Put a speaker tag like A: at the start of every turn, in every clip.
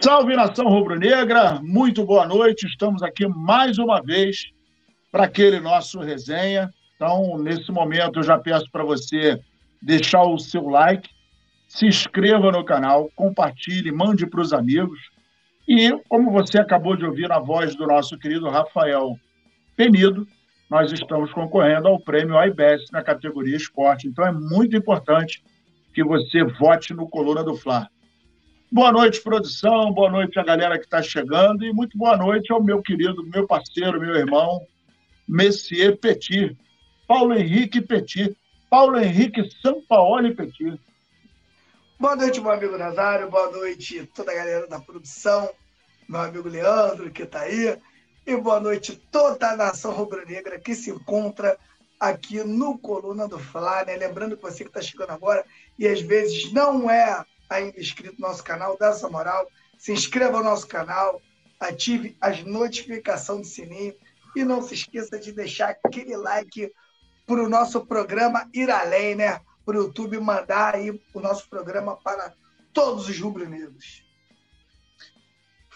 A: Salve nação rubro-negra, muito boa noite. Estamos aqui mais uma vez para aquele nosso resenha. Então, nesse momento, eu já peço para você deixar o seu like, se inscreva no canal, compartilhe, mande para os amigos. E, como você acabou de ouvir na voz do nosso querido Rafael Penido, nós estamos concorrendo ao prêmio iBest na categoria esporte. Então, é muito importante que você vote no Coluna do Fla. Boa noite, produção. Boa noite a galera que está chegando. E muito boa noite ao meu querido, meu parceiro, meu irmão, Messier Petit. Paulo Henrique Petit. Paulo Henrique Sampaoli Petit.
B: Boa noite, meu amigo Nazário. Boa noite, toda a galera da produção. Meu amigo Leandro, que está aí. E boa noite, toda a nação rubro-negra que se encontra aqui no Coluna do Fla. Né? Lembrando que você que está chegando agora e às vezes não é ainda inscrito no nosso canal, dá essa moral, se inscreva no nosso canal, ative as notificações do sininho e não se esqueça de deixar aquele like para o nosso programa ir além, né? Para o YouTube mandar aí o nosso programa para todos os rubro-negros.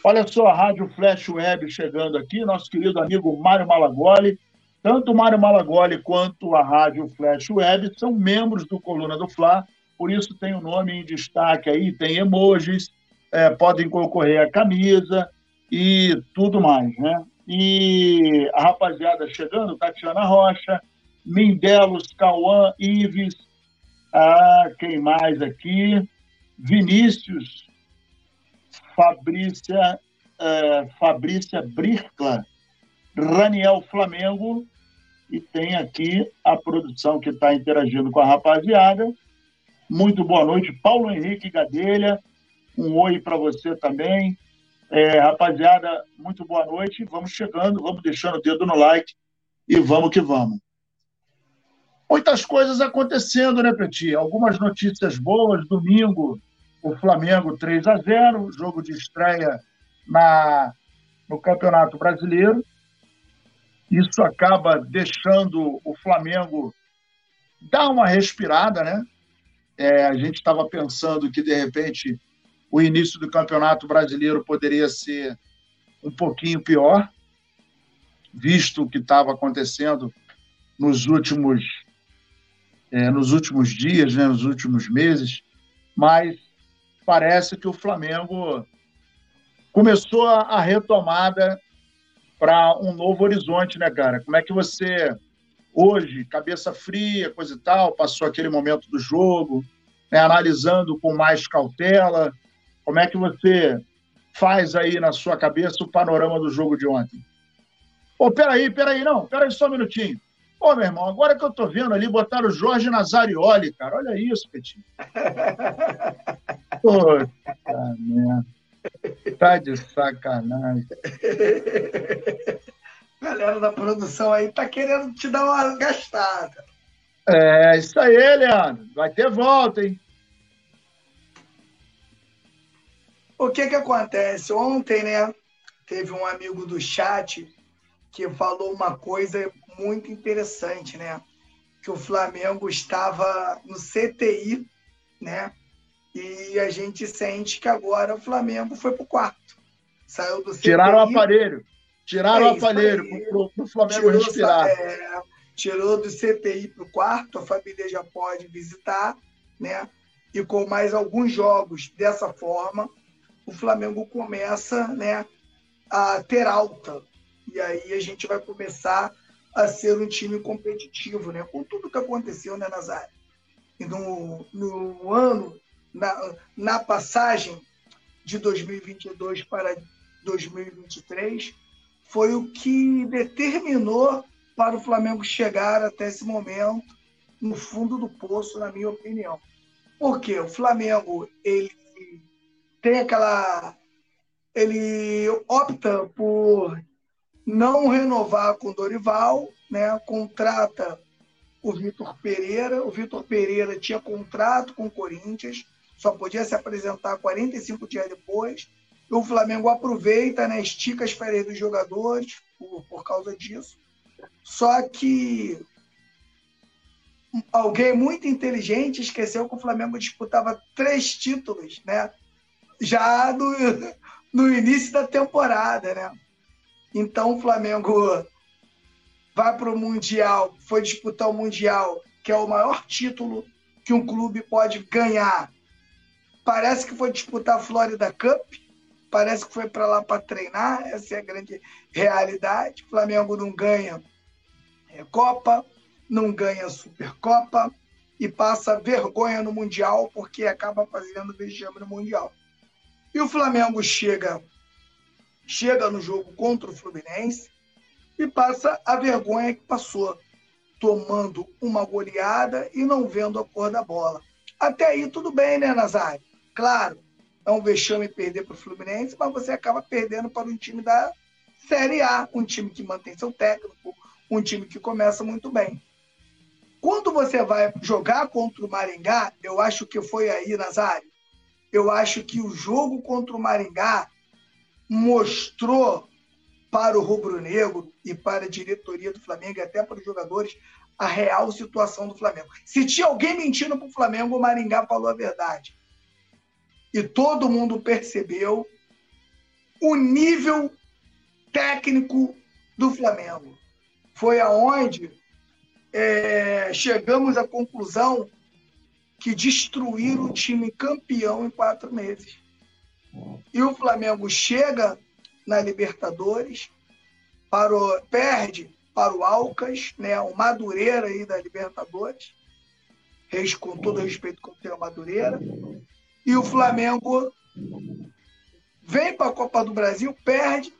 A: Olha só a Rádio Flash Web chegando aqui, nosso querido amigo Mário Malagoli. Tanto o Mário Malagoli quanto a Rádio Flash Web são membros do Coluna do Fla por isso tem o um nome em destaque aí, tem emojis, é, podem concorrer a camisa e tudo mais, né? E a rapaziada chegando, Tatiana Rocha, Mindelos, Cauã, Ives, ah, quem mais aqui? Vinícius, Fabrícia, é, Fabrícia Bricla, Raniel Flamengo, e tem aqui a produção que está interagindo com a rapaziada. Muito boa noite, Paulo Henrique Gadelha. Um oi para você também. É, rapaziada, muito boa noite. Vamos chegando, vamos deixando o dedo no like e vamos que vamos. Muitas coisas acontecendo, né, Petit? Algumas notícias boas. Domingo, o Flamengo 3 a 0 jogo de estreia na, no Campeonato Brasileiro. Isso acaba deixando o Flamengo dar uma respirada, né? É, a gente estava pensando que, de repente, o início do Campeonato Brasileiro poderia ser um pouquinho pior, visto o que estava acontecendo nos últimos, é, nos últimos dias, né, nos últimos meses, mas parece que o Flamengo começou a, retomada para um novo horizonte, né, cara? Como é que você hoje, cabeça fria, coisa e tal, passou aquele momento do jogo, né, analisando com mais cautela. Como é que você faz aí na sua cabeça o panorama do jogo de ontem? Pô, peraí, peraí, não, peraí só um minutinho. Pô, meu irmão, agora que eu tô vendo ali, botaram o Jorge Nazarioli, cara. Olha isso, Petinho. Puta merda. Tá de sacanagem.
B: Galera da produção aí tá querendo te dar uma gastada.
A: É, isso aí, Leandro. Vai ter volta, hein?
B: O que que acontece? Ontem, né, teve um amigo do chat que falou uma coisa muito interessante, né? Que o Flamengo estava no CTI, né? E a gente sente que agora o Flamengo foi pro quarto. Saiu do CTI.
A: Tiraram o aparelho. Tiraram é o aparelho para o Flamengo tirou, respirar.
B: É, tirou do CTI para o quarto, a família já pode visitar, né? E com mais alguns jogos dessa forma, o Flamengo começa né, a ter alta. E aí a gente vai começar a ser um time competitivo, né? Com tudo que aconteceu, né, Nazário? E no, no ano, na, na passagem de 2022 para 2023, foi o que determinou para o Flamengo chegar até esse momento no fundo do poço, na minha opinião. Porque o Flamengo ele tem aquela ele opta por não renovar com Dorival, né? Contrata o Vitor Pereira. O Vitor Pereira tinha contrato com o Corinthians, só podia se apresentar 45 dias depois o Flamengo aproveita, né, estica as férias dos jogadores por, por causa disso. Só que alguém muito inteligente esqueceu que o Flamengo disputava três títulos, né? Já do, no início da temporada, né? Então o Flamengo vai para o Mundial, foi disputar o Mundial, que é o maior título que um clube pode ganhar. Parece que foi disputar a Florida Cup, parece que foi para lá para treinar, essa é a grande realidade. O Flamengo não ganha Copa, não ganha Supercopa e passa vergonha no Mundial porque acaba fazendo vexame no Mundial. E o Flamengo chega chega no jogo contra o Fluminense e passa a vergonha que passou, tomando uma goleada e não vendo a cor da bola. Até aí tudo bem, né, Nazário? Claro, é um vexame perder para o Fluminense, mas você acaba perdendo para um time da Série A, um time que mantém seu técnico, um time que começa muito bem. Quando você vai jogar contra o Maringá, eu acho que foi aí, Nazário, eu acho que o jogo contra o Maringá mostrou para o rubro-negro e para a diretoria do Flamengo e até para os jogadores a real situação do Flamengo. Se tinha alguém mentindo para o Flamengo, o Maringá falou a verdade. E todo mundo percebeu o nível técnico do Flamengo. Foi aonde é, chegamos à conclusão que destruíram o time campeão em quatro meses. E o Flamengo chega na Libertadores, para o, perde para o Alcas, né, o Madureira aí da Libertadores, com todo respeito com o Madureira, e o Flamengo vem para a Copa do Brasil, perde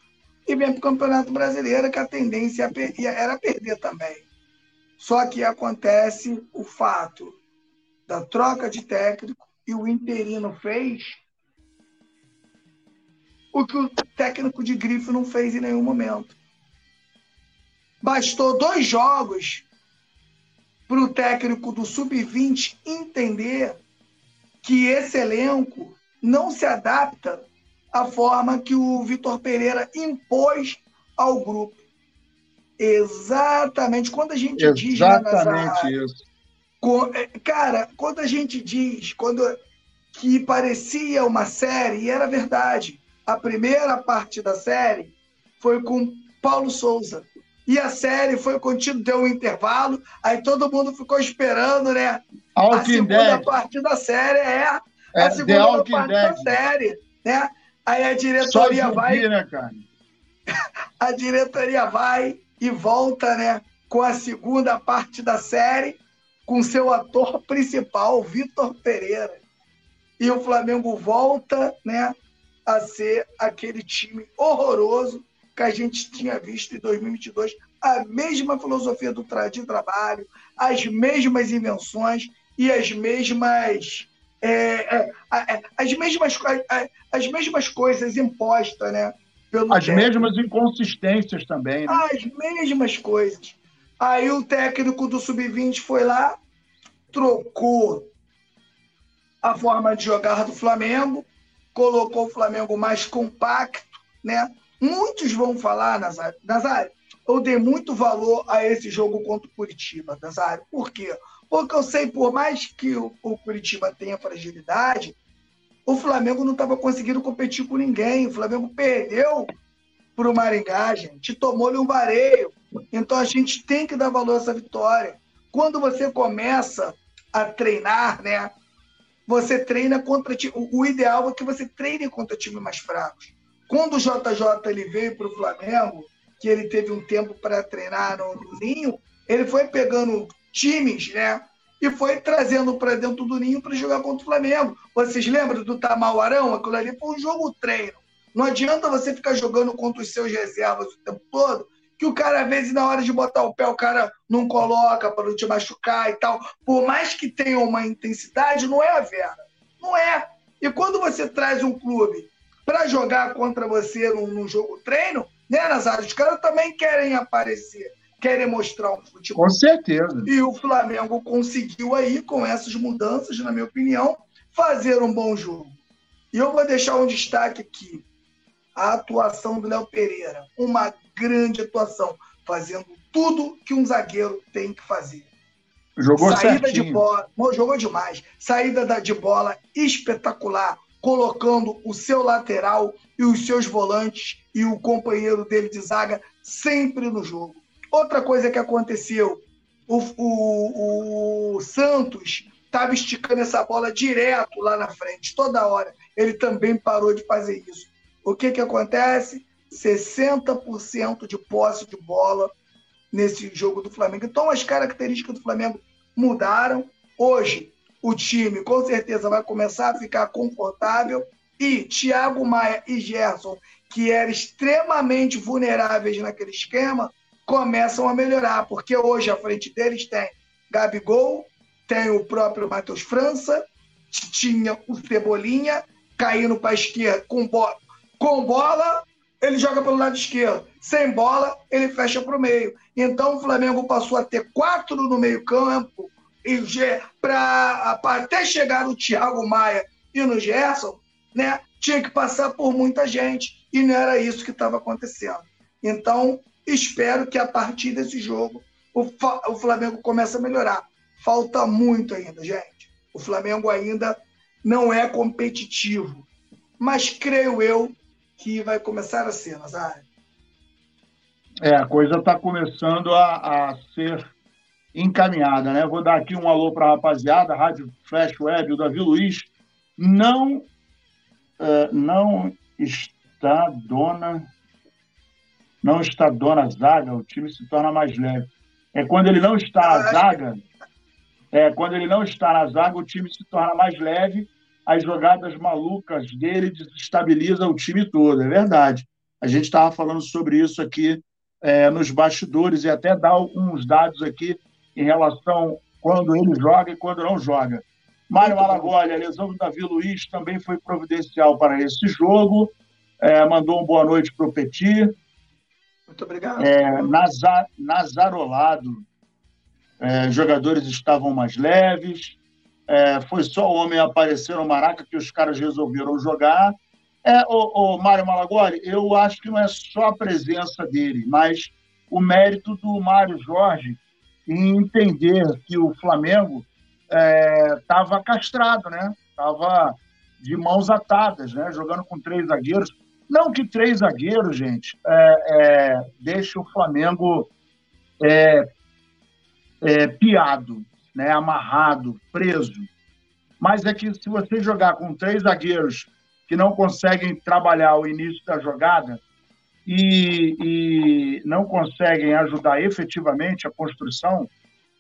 B: e vem para o Campeonato Brasileiro, que a tendência era perder também. Só que acontece o fato da troca de técnico e o interino fez o que o técnico de grife não fez em nenhum momento. Bastou dois jogos para o técnico do sub-20 entender que esse elenco não se adapta à forma que o Vitor Pereira impôs ao grupo. Exatamente. Quando a gente
A: Exatamente diz. Exatamente isso.
B: É, cara, quando a gente diz quando, que parecia uma série, e era verdade, a primeira parte da série foi com Paulo Souza. E a série foi contido, deu um intervalo, aí todo mundo ficou esperando, né?
A: A
B: segunda Dead. parte da série é, é a segunda parte Dead. da série, né? Aí a diretoria vai. Né, cara? a diretoria vai e volta, né? Com a segunda parte da série, com seu ator principal, Vitor Pereira. E o Flamengo volta, né? a ser aquele time horroroso que a gente tinha visto em 2022. A mesma filosofia do tra de trabalho, as mesmas invenções e as mesmas. É, é, é, as, mesmas as mesmas coisas impostas, né?
A: As técnico. mesmas inconsistências também, né?
B: As mesmas coisas. Aí o técnico do Sub-20 foi lá, trocou a forma de jogar do Flamengo, colocou o Flamengo mais compacto, né? Muitos vão falar, Nazário, Nazário, eu dei muito valor a esse jogo contra o Curitiba, Nazário. Por quê? Porque eu sei, por mais que o, o Curitiba tenha fragilidade, o Flamengo não estava conseguindo competir com ninguém. O Flamengo perdeu para o Maringá, gente. Tomou-lhe um vareio. Então a gente tem que dar valor a essa vitória. Quando você começa a treinar, né? você treina contra. O ideal é que você treine contra times mais fracos. Quando o JJ ele veio para o Flamengo, que ele teve um tempo para treinar no, Ninho, ele foi pegando times, né? E foi trazendo para dentro do Ninho para jogar contra o Flamengo. Vocês lembram do Tamauarão? Aquilo ali foi um jogo treino. Não adianta você ficar jogando contra os seus reservas o tempo todo, que o cara, às vezes, na hora de botar o pé, o cara não coloca para não te machucar e tal. Por mais que tenha uma intensidade, não é a Vera. Não é. E quando você traz um clube para jogar contra você num, num, jogo treino, né, Nazário? Os caras também querem aparecer, querem mostrar um futebol.
A: Com certeza.
B: E o Flamengo conseguiu aí, com essas mudanças, na minha opinião, fazer um bom jogo. E eu vou deixar um destaque aqui. A atuação do Léo Pereira. Uma grande atuação, fazendo tudo que um zagueiro tem que fazer.
A: Jogou
B: Saída
A: certinho.
B: de bola, jogou demais. Saída de bola espetacular. colocando o seu lateral e os seus volantes e o companheiro dele de zaga sempre no jogo. Outra coisa que aconteceu, o, o, o Santos estava esticando essa bola direto lá na frente, toda hora. Ele também parou de fazer isso. O que, que acontece? 60% de posse de bola nesse jogo do Flamengo. Então, as características do Flamengo mudaram. Hoje, o time com certeza vai começar a ficar confortável e Thiago Maia e Gerson, que eram extremamente vulneráveis naquele esquema, começam a melhorar, porque hoje à frente deles tem Gabigol, tem o próprio Matheus França, tinha o Cebolinha caindo para a esquerda com bola, com bola, ele joga pelo lado esquerdo. Sem bola, ele fecha para o meio. Então o Flamengo passou a ter quatro no meio-campo para até chegar no Thiago Maia e no Gerson, né? Tinha que passar por muita gente. E não era isso que estava acontecendo. Então, espero que a partir desse jogo o, Flamengo comece a melhorar. Falta muito ainda, gente. O Flamengo ainda não é competitivo. Mas creio eu que vai começar a ser, Nazário?
A: É, a coisa está começando a, a, ser encaminhada, né? Vou dar aqui um alô para a rapaziada, Rádio Flash Web, o Davi Luiz. Não, uh, não está dona, não está dona zaga, o time se torna mais leve. É quando ele não está na zaga, é quando ele não está na zaga, o time se torna mais leve as jogadas malucas dele desestabilizam o time todo, é verdade. A gente estava falando sobre isso aqui é, nos bastidores e até dar alguns dados aqui em relação quando ele joga e quando não joga. Mário Malagoli, a lesão do Davi Luiz também foi providencial para esse jogo. É, mandou uma boa noite para o Petit.
B: Muito obrigado.
A: É, Nazar, Nazarolado, é, jogadores estavam mais leves é, foi só o homem aparecer no Maraca que os caras resolveram jogar. É, o, o Mário Malagoli, eu acho que não é só a presença dele, mas o mérito do Mário Jorge em entender que o Flamengo estava é, castrado, né? Estava de mãos atadas, né? Jogando com três zagueiros. Não que três zagueiros, gente, é, é, o Flamengo é, é, piado, né, amarrado, preso. Mas é que se você jogar com três zagueiros que não conseguem trabalhar o início da jogada e, e não conseguem ajudar efetivamente a construção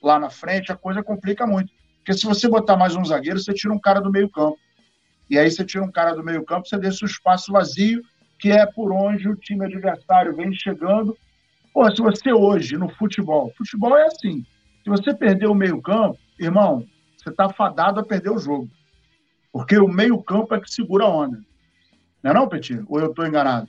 A: lá na frente, a coisa complica muito. Porque se você botar mais um zagueiro, você tira um cara do meio campo. E aí você tira um cara do meio campo, você deixa o espaço vazio, que é por onde o time adversário vem chegando. Pô, se você hoje, no futebol, futebol é assim, se você perder o meio-campo, irmão, você está fadado a perder o jogo. Porque o meio-campo é que segura a onda. Não é não, Petit? Ou eu estou enganado?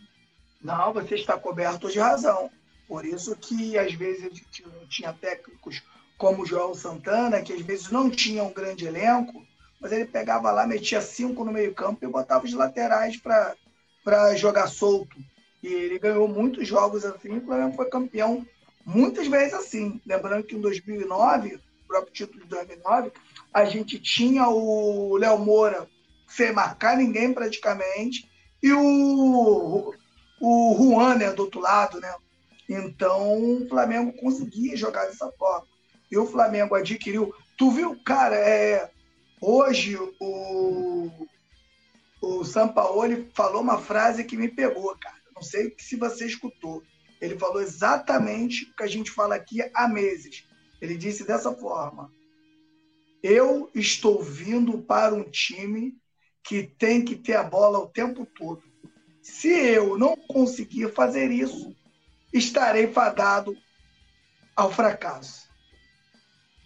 B: Não, você está coberto de razão. Por isso que, às vezes, tinha técnicos como o João Santana, que às vezes não tinha um grande elenco, mas ele pegava lá, metia cinco no meio-campo e botava os laterais para jogar solto. E ele ganhou muitos jogos assim, o Flamengo foi campeão muitas vezes assim. Lembrando que em 2009, o próprio título de 2009, a gente tinha o Léo Moura sem marcar ninguém praticamente e o, o Juan, né, do outro lado, né? Então o Flamengo conseguia jogar dessa forma. E o Flamengo adquiriu. Tu viu, cara, é, hoje o, o Sampaoli falou uma frase que me pegou, cara. Não sei se você escutou. Ele falou exatamente o que a gente fala aqui há meses. Ele disse dessa forma: Eu estou vindo para um time que tem que ter a bola o tempo todo. Se eu não conseguir fazer isso, estarei fadado ao fracasso.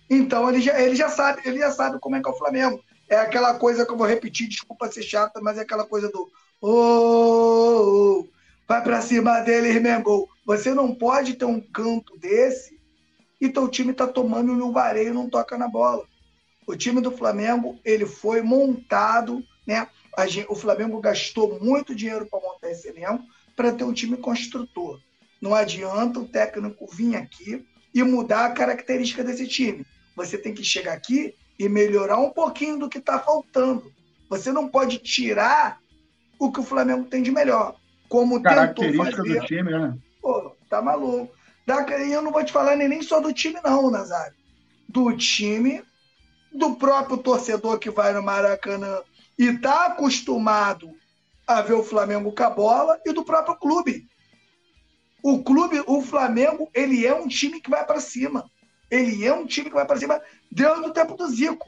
B: Então ele já, ele já sabe, ele já sabe como é que é o Flamengo. É aquela coisa que eu vou repetir, desculpa ser chata, mas é aquela coisa do oh, oh, oh vai para cima dele, Mengão. Você não pode ter um canto desse e teu time tá tomando no vareio e não toca na bola. O time do Flamengo, ele foi montado, né? Gente, o Flamengo gastou muito dinheiro para montar esse elenco para ter um time construtor. Não adianta o técnico vir aqui e mudar a característica desse time. Você tem que chegar aqui e melhorar um pouquinho do que está faltando. Você não pode tirar o que o Flamengo tem de melhor. Como
A: Característica tentou fazer. do time, né?
B: Pô, tá maluco. E eu não vou te falar nem só do time, não, Nazário. Do time, do próprio torcedor que vai no Maracanã e tá acostumado a ver o Flamengo com a bola e do próprio clube. O clube, o Flamengo, ele é um time que vai para cima. Ele é um time que vai para cima dentro do tempo do Zico.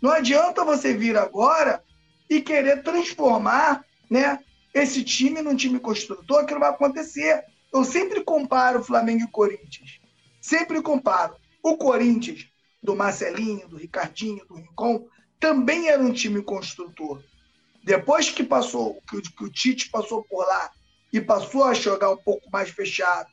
B: Não adianta você vir agora e querer transformar né, esse time num time construtor, que não vai acontecer. Eu sempre comparo Flamengo e Corinthians. Sempre comparo. O Corinthians, do Marcelinho, do Ricardinho, do Rincon, também era um time construtor. Depois que passou, que, que o Tite passou por lá e passou a jogar um pouco mais fechado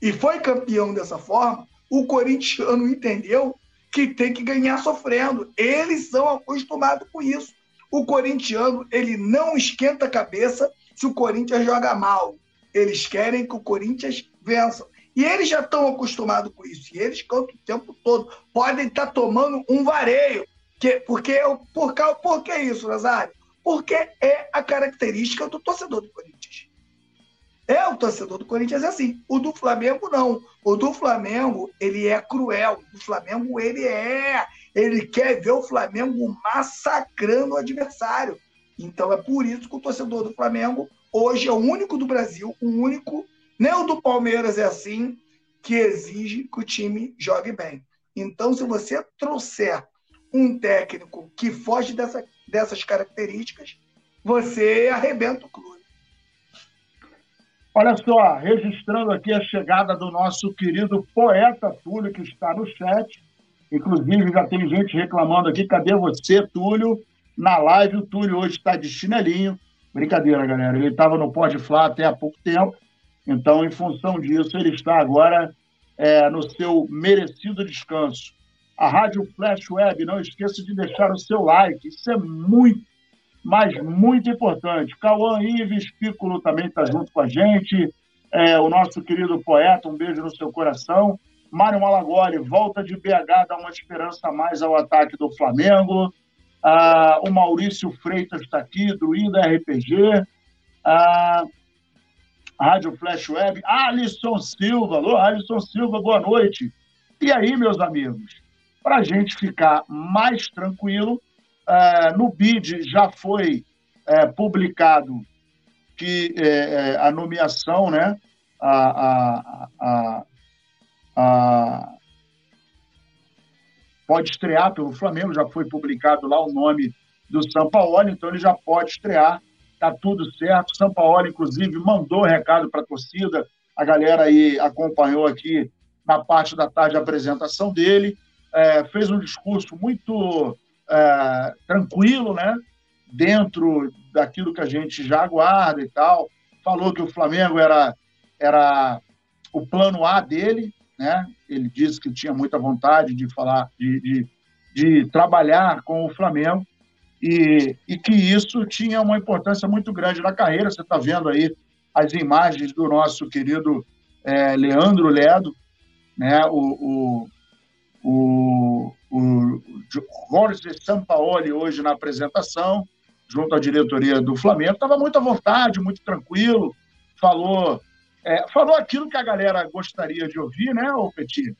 B: e foi campeão dessa forma, o corintiano entendeu que tem que ganhar sofrendo. Eles são acostumados com isso. O corintiano, ele não esquenta a cabeça se o Corinthians joga mal. Eles querem que o Corinthians vença. E eles já estão acostumados com isso. E eles cantam o tempo todo. Podem estar tá tomando um vareio. Que, porque, por, por que isso, Nazário? Porque é a característica do torcedor do Corinthians. É, o torcedor do Corinthians é assim. O do Flamengo, não. O do Flamengo, ele é cruel. O Flamengo, ele é. Ele quer ver o Flamengo massacrando o adversário. Então, é por isso que o torcedor do Flamengo hoje é o único do Brasil, o único, nem o do Palmeiras é assim, que exige que o time jogue bem. Então, se você trouxer um técnico que foge dessa, dessas características, você arrebenta o clube.
A: Olha só, registrando aqui a chegada do nosso querido poeta Túlio, que está no chat. Inclusive, já tem gente reclamando aqui: cadê você, Túlio? Na live, o Túlio hoje está de chinelinho. Brincadeira, galera. Ele estava no Pode Flá até há pouco tempo. Então, em função disso, ele está agora é, no seu merecido descanso. A Rádio Flash Web, não esqueça de deixar o seu like. Isso é muito, mas muito importante. Cauã Ives Piccolo também está junto com a gente. É, o nosso querido poeta, um beijo no seu coração. Mário Malagoli volta de BH, dá uma esperança a mais ao ataque do Flamengo. Ah, o Maurício Freitas está aqui, Druida RPG. Ah, Rádio Flash Web. Alisson Silva, alô, Alisson Silva, boa noite. E aí, meus amigos, para a gente ficar mais tranquilo, ah, no BID já foi é, publicado que é, é, a nomeação, né, a, a, a, pode estrear pelo Flamengo, já foi publicado lá o nome do São Paulo, então ele já pode estrear, tá tudo certo. São Paulo, inclusive, mandou recado para a torcida, a galera aí acompanhou aqui na parte da tarde a apresentação dele, fez um discurso muito é, tranquilo, né? Dentro daquilo que a gente já aguarda e tal. Falou que o Flamengo era, era o plano A dele, né? Ele disse que tinha muita vontade de falar, de, de, de trabalhar com o Flamengo e, e, que isso tinha uma importância muito grande na carreira. Você está vendo aí as imagens do nosso querido é, Leandro Ledo, né? O, o, o, o Jorge Sampaoli hoje na apresentação, junto à diretoria do Flamengo, estava muito à vontade, muito tranquilo, falou é, falou aquilo que a galera gostaria de ouvir, né, o Petit?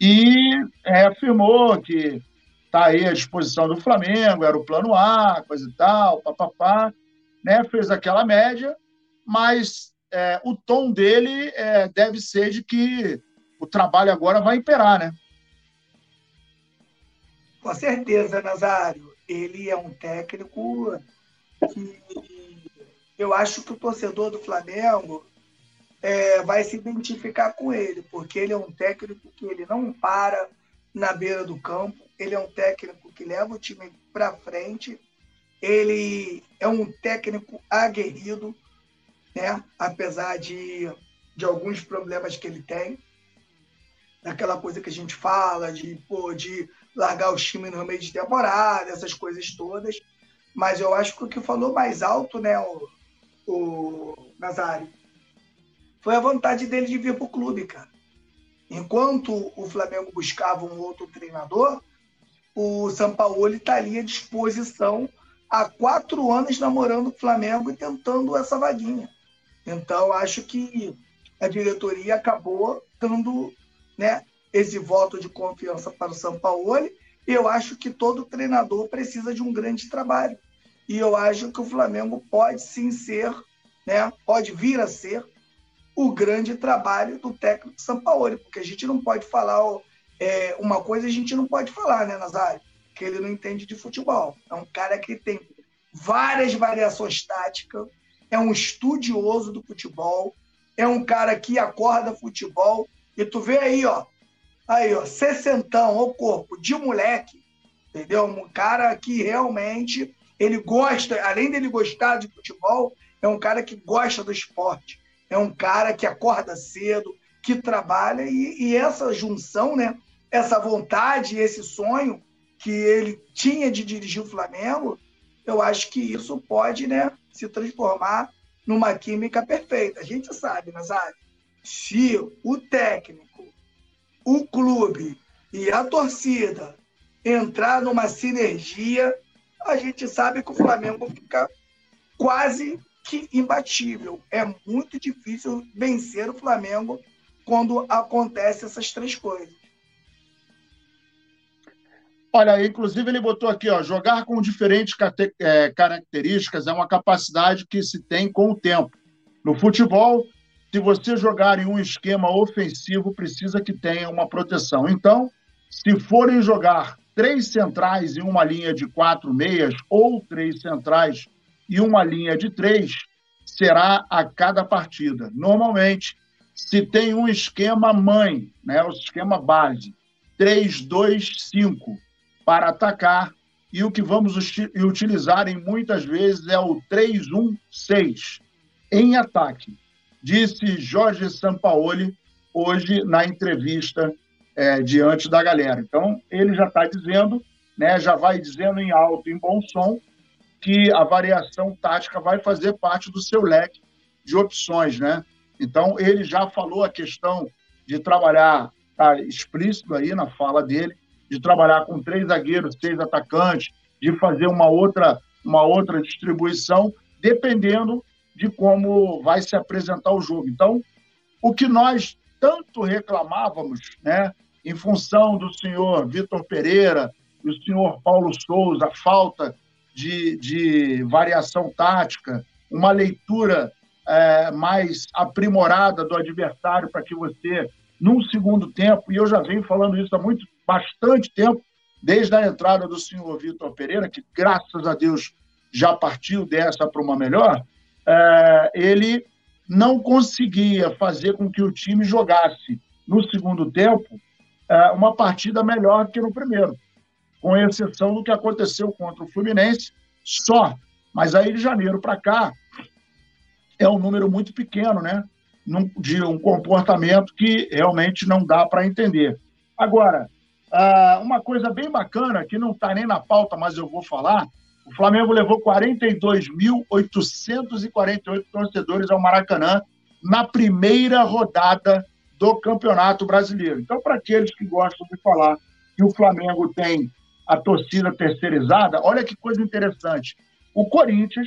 A: E é, afirmou que está aí à disposição do Flamengo, era o plano A, coisa e tal, papapá, né? Fez aquela média, mas é, o tom dele é, deve ser de que o trabalho agora vai imperar, né?
B: Com certeza, Nazário. Ele é um técnico que eu acho que o torcedor do Flamengo é, vai se identificar com ele, porque ele é um técnico que ele não para na beira do campo, ele é um técnico que leva o time para frente, ele é um técnico aguerrido, né? apesar de, de alguns problemas que ele tem, daquela coisa que a gente fala, de, pô, de largar os times no meio de temporada, essas coisas todas. Mas eu acho que o que falou mais alto, né, o, o Nazário, foi a vontade dele de vir para o clube, cara. Enquanto o Flamengo buscava um outro treinador, o São Paulo estaria à disposição há quatro anos namorando o Flamengo e tentando essa vaguinha. Então, acho que a diretoria acabou dando né, esse voto de confiança para o São Paulo. Eu acho que todo treinador precisa de um grande trabalho. E eu acho que o Flamengo pode sim ser, né, pode vir a ser o grande trabalho do técnico São Paulo, porque a gente não pode falar é, uma coisa, a gente não pode falar, né, Nazário? Que ele não entende de futebol. É um cara que tem várias variações táticas, é um estudioso do futebol, é um cara que acorda futebol. E tu vê aí, ó, aí, ó, sessentão, o corpo de moleque, entendeu? Um cara que realmente ele gosta, além dele gostar de futebol, é um cara que gosta do esporte. É um cara que acorda cedo, que trabalha, e, e essa junção, né? Essa vontade, esse sonho que ele tinha de dirigir o Flamengo, eu acho que isso pode né, se transformar numa química perfeita. A gente sabe, Nazário, se o técnico, o clube e a torcida entrar numa sinergia, a gente sabe que o Flamengo fica quase que imbatível. É muito difícil vencer o Flamengo quando acontece essas três coisas.
A: Olha, inclusive ele botou aqui, ó, jogar com diferentes é, características é uma capacidade que se tem com o tempo. No futebol, se você jogar em um esquema ofensivo, precisa que tenha uma proteção. Então, se forem jogar três centrais e uma linha de quatro meias, ou três centrais e uma linha de três, será a cada partida. Normalmente, se tem um esquema mãe, né, o esquema base, 3-2-5 para atacar, e o que vamos utilizar em muitas vezes é o 3-1-6 em ataque, disse Jorge Sampaoli hoje na entrevista é, diante da galera. Então, ele já está dizendo, né, já vai dizendo em alto, em bom som, que a variação tática vai fazer parte do seu leque de opções, né? Então, ele já falou a questão de trabalhar, tá explícito aí na fala dele, de trabalhar com três zagueiros, seis atacantes, de fazer uma outra, uma outra distribuição, dependendo de como vai se apresentar o jogo. Então, o que nós tanto reclamávamos, né, em função do senhor Vitor Pereira, do senhor Paulo Souza, a falta de, de variação tática, uma leitura é, mais aprimorada do adversário para que você, num segundo tempo, e eu já venho falando isso há muito, bastante tempo, desde a entrada do senhor Vitor Pereira, que graças a Deus já partiu dessa para uma melhor, é, ele não conseguia fazer com que o time jogasse no segundo tempo é, uma partida melhor que no primeiro, com exceção do que aconteceu contra o Fluminense, só. Mas aí de janeiro para cá é um número muito pequeno, né? De um comportamento que realmente não dá para entender. Agora, ah, uma coisa bem bacana, que não está nem na pauta, mas eu vou falar: o Flamengo levou 42.848 torcedores ao Maracanã na primeira rodada do Campeonato Brasileiro. Então, para aqueles que gostam de falar que o Flamengo tem a torcida terceirizada, olha que coisa interessante. O Corinthians,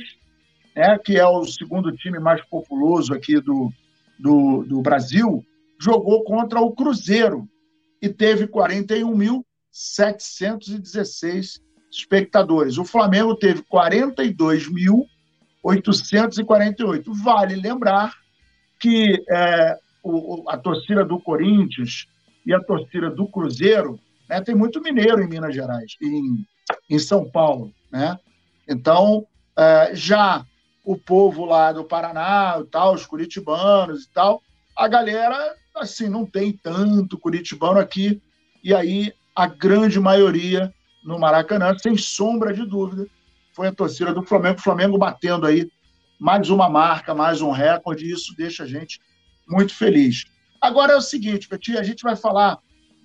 A: né, que é o segundo time mais populoso aqui do, do, do Brasil, jogou contra o Cruzeiro e teve 41.716 espectadores. O Flamengo teve 42.848. Vale lembrar que é, o, a torcida do Corinthians e a torcida do Cruzeiro, né, tem muito mineiro em Minas Gerais, em, em São Paulo, né? Então, é, já o povo lá do Paraná, e tal, os curitibanos e tal, a galera, assim, não tem tanto curitibano aqui, e aí a grande maioria no Maracanã, sem sombra de dúvida, foi a torcida do Flamengo, o Flamengo batendo aí mais uma marca, mais um recorde, e isso deixa a gente muito feliz. Agora é o seguinte, Petit, a gente vai falar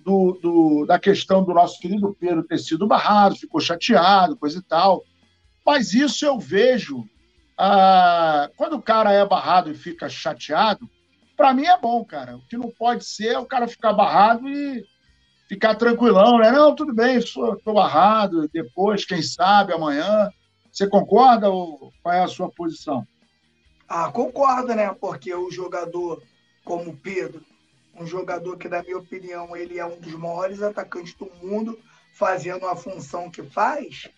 A: do, do, da questão do nosso querido Pedro ter sido barrado, ficou chateado, coisa e tal. Mas isso eu vejo. Ah, quando o cara é barrado e fica chateado, para mim é bom, cara. O que não pode ser é o cara ficar barrado e ficar tranquilão, né? Não, tudo bem, estou barrado, depois, quem sabe, amanhã. Você concorda ou qual é a sua posição?
B: Ah, concordo, né? Porque o jogador como o Pedro, um jogador que, na minha opinião, ele é um dos maiores atacantes do mundo, fazendo a função que faz,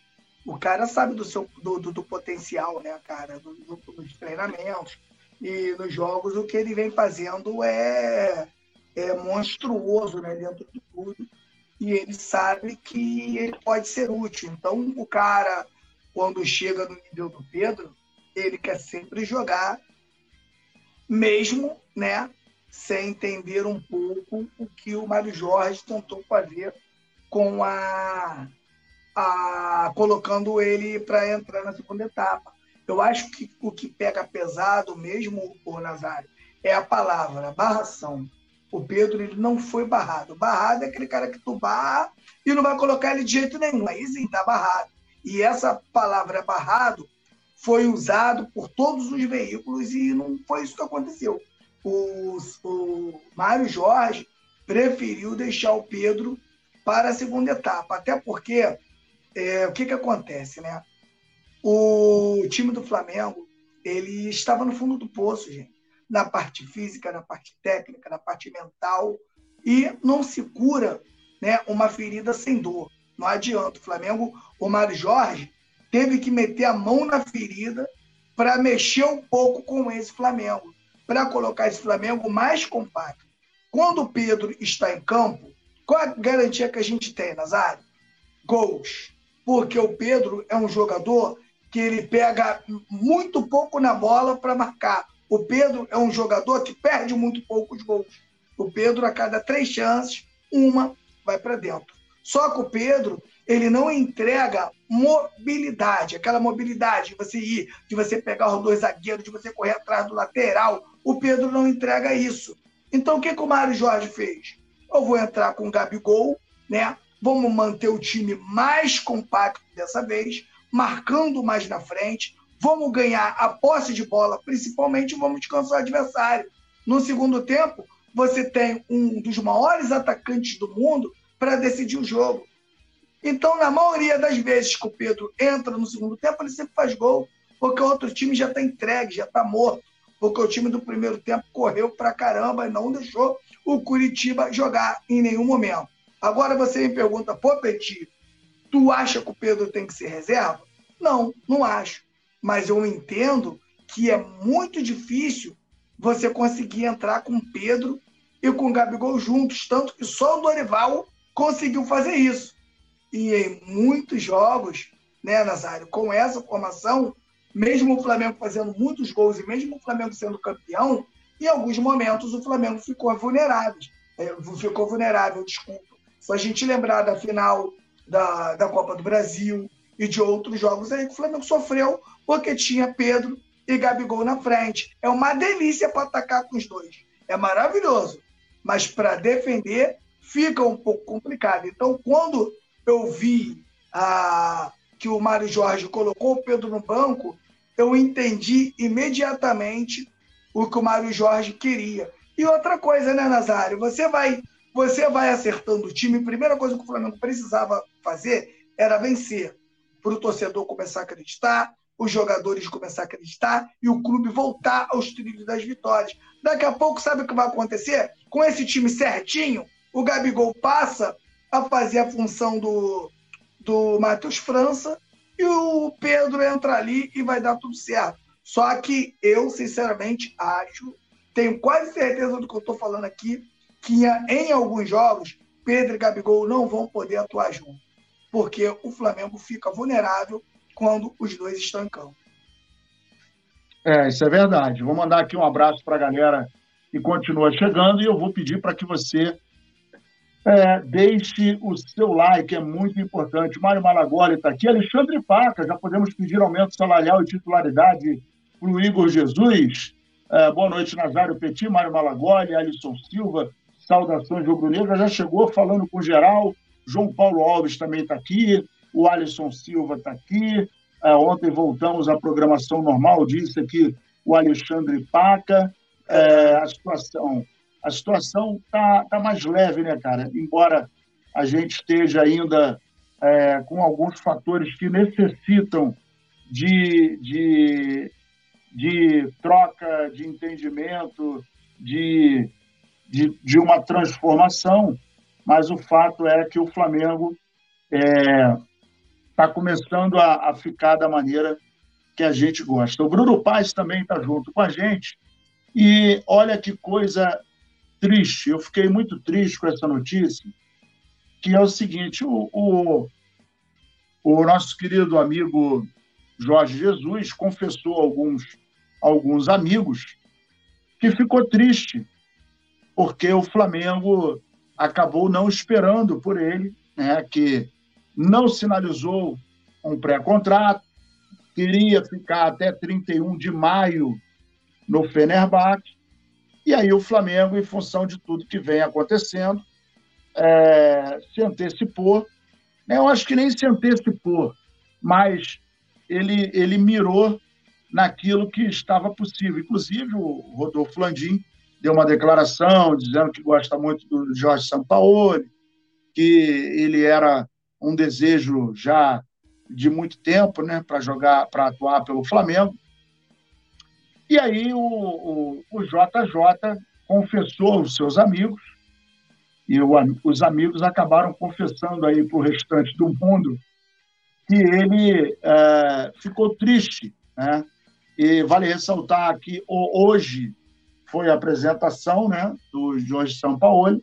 B: o cara sabe do seu do, do, do potencial, né, cara? Do, do, dos treinamentos e nos jogos, o que ele vem fazendo é, é monstruoso, né, dentro de tudo. E ele sabe que ele pode ser útil. Então, o cara, quando chega no nível do Pedro, ele quer sempre jogar, mesmo, né, sem entender um pouco o que o Mário Jorge tentou fazer com a, a colocando ele para entrar na segunda etapa. Eu acho que o que pega pesado mesmo, o Nazário, é a palavra, barração. O Pedro ele não foi barrado. Barrado é aquele cara que tu barra e não vai colocar ele de jeito nenhum. Aí sim, tá barrado. E essa palavra barrado foi usado por todos os veículos e não foi isso que aconteceu. O, o Mário Jorge preferiu deixar o Pedro para a segunda etapa, até porque é, o que, que acontece, né? O time do Flamengo ele estava no fundo do poço, gente, na parte física, na parte técnica, na parte mental e não se cura, né, uma ferida sem dor. Não adianta. O Flamengo, o Mário Jorge teve que meter a mão na ferida para mexer um pouco com esse Flamengo, para colocar esse Flamengo mais compacto. Quando o Pedro está em campo, qual a garantia que a gente tem, Nazário? Gols. Porque o Pedro é um jogador que ele pega muito pouco na bola para marcar. O Pedro é um jogador que perde muito poucos gols. O Pedro, a cada três chances, uma vai para dentro. Só que o Pedro, ele não entrega mobilidade, aquela mobilidade de você ir, de você pegar os dois zagueiros, de você correr atrás do lateral. O Pedro não entrega isso. Então, o que, que o Mário Jorge fez? Eu vou entrar com o Gabigol, né? Vamos manter o time mais compacto dessa vez, marcando mais na frente. Vamos ganhar a posse de bola, principalmente vamos descansar o adversário. No segundo tempo, você tem um dos maiores atacantes do mundo para decidir o jogo. Então, na maioria das vezes que o Pedro entra no segundo tempo, ele sempre faz gol, porque o outro time já está entregue, já está morto, porque o time do primeiro tempo correu para caramba e não deixou o Curitiba jogar em nenhum momento. Agora você me pergunta, pô, Petit, tu acha que o Pedro tem que ser reserva? Não, não acho. Mas eu entendo que é muito difícil você conseguir entrar com Pedro e com Gabigol juntos, tanto que só o Dorival conseguiu fazer isso e em muitos jogos, né, Nazário, com essa formação, mesmo o Flamengo fazendo muitos gols e mesmo o Flamengo sendo campeão, em alguns momentos o Flamengo ficou vulnerável. É, ficou vulnerável, desculpa. Se a gente lembrar da final da, da Copa do Brasil e de outros jogos aí que o Flamengo sofreu porque tinha Pedro e Gabigol na frente. É uma delícia para atacar com os dois. É maravilhoso. Mas para defender fica um pouco complicado. Então, quando eu vi a, que o Mário Jorge colocou o Pedro no banco, eu entendi imediatamente o que o Mário Jorge queria. E outra coisa, né, Nazário? Você vai, você vai acertando o time. A primeira coisa que o Flamengo precisava fazer era vencer. Para o torcedor começar a acreditar, os jogadores começar a acreditar e o clube voltar aos trilhos das vitórias. Daqui a pouco, sabe o que vai acontecer? Com esse time certinho, o Gabigol passa a fazer a função do, do Matheus França e o Pedro entra ali e vai dar tudo certo. Só que eu, sinceramente, acho, tenho quase certeza do que eu estou falando aqui, que em alguns jogos, Pedro e Gabigol não vão poder atuar juntos. Porque o Flamengo fica vulnerável quando os dois estão em campo.
A: É, isso é verdade. Vou mandar aqui um abraço para a galera que continua chegando e eu vou pedir para que você é, deixe o seu like, é muito importante. Mário Malagoli está aqui. Alexandre Paca, já podemos pedir aumento salarial e titularidade para o Igor Jesus. É, boa noite, Nazário Petit, Mário Malagoli, Alisson Silva, saudações rubro-negra. Já chegou falando com geral. João Paulo Alves também está aqui. O Alisson Silva está aqui. É, ontem voltamos à programação normal, disse aqui o Alexandre Paca. É, a situação a situação está tá mais leve, né, cara? Embora a gente esteja ainda é, com alguns fatores que necessitam de, de, de troca de entendimento, de, de, de uma transformação, mas o fato é que o Flamengo está é, tá começando a, a, ficar da maneira que a gente gosta. O Bruno Paz também está junto com a gente. E olha que coisa triste, eu fiquei muito triste com essa notícia, que é o seguinte: o, o, o nosso querido amigo Jorge Jesus confessou a alguns, alguns amigos que ficou triste porque o Flamengo acabou não esperando por ele, né, que não sinalizou um pré-contrato, queria ficar até 31 de maio no Fenerbahçe, e aí o Flamengo, em função de tudo que vem acontecendo, é, se antecipou. Né? Eu acho que nem se antecipou, mas ele, ele mirou naquilo que estava possível. Inclusive, o Rodolfo Landim deu uma declaração dizendo que gosta muito do Jorge Sampaoli, que ele era um desejo já de muito tempo, né, para jogar, para atuar pelo Flamengo. E aí o, o, o JJ confessou aos seus amigos, e o, os amigos acabaram confessando aí para o restante do mundo que ele é, ficou triste, né? E vale ressaltar que hoje foi a apresentação né, do Jorge Sampaoli.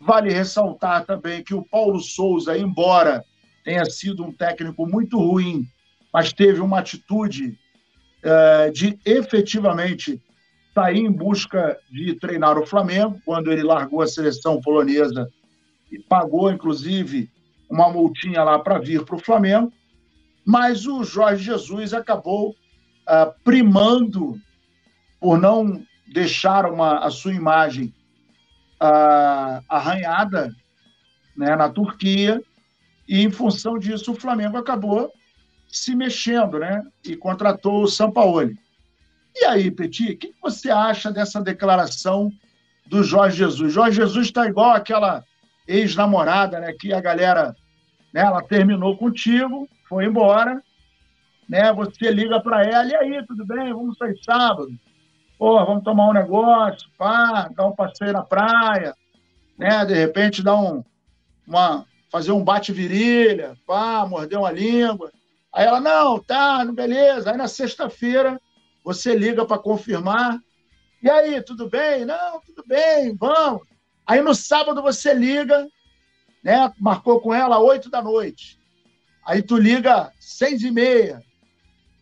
A: Vale ressaltar também que o Paulo Souza, embora tenha sido um técnico muito ruim, mas teve uma atitude é, de efetivamente sair em busca de treinar o Flamengo, quando ele largou a seleção polonesa e pagou, inclusive, uma multinha lá para vir para o Flamengo. Mas o Jorge Jesus acabou uh, primando por não deixar uma, a sua imagem uh, arranhada né, na Turquia, e em função disso o Flamengo acabou se mexendo né, e contratou o Sampaoli. E aí, Petit, o que você acha dessa declaração do Jorge Jesus? Jorge Jesus está igual aquela ex-namorada, né, que a galera, né, ela terminou contigo, foi embora, né, você liga para ela, e aí, tudo bem, vamos sair sábado? Pô, vamos tomar um negócio, pá, dar um passeio na praia, né? De repente dar um, uma, fazer um bate-virilha, pá, morder uma língua. Aí ela, não, tá, beleza. Aí na sexta-feira você liga para confirmar. E aí, tudo bem? Não, tudo bem, vamos. Aí no sábado você liga, né? Marcou com ela oito da noite. Aí tu liga seis e meia.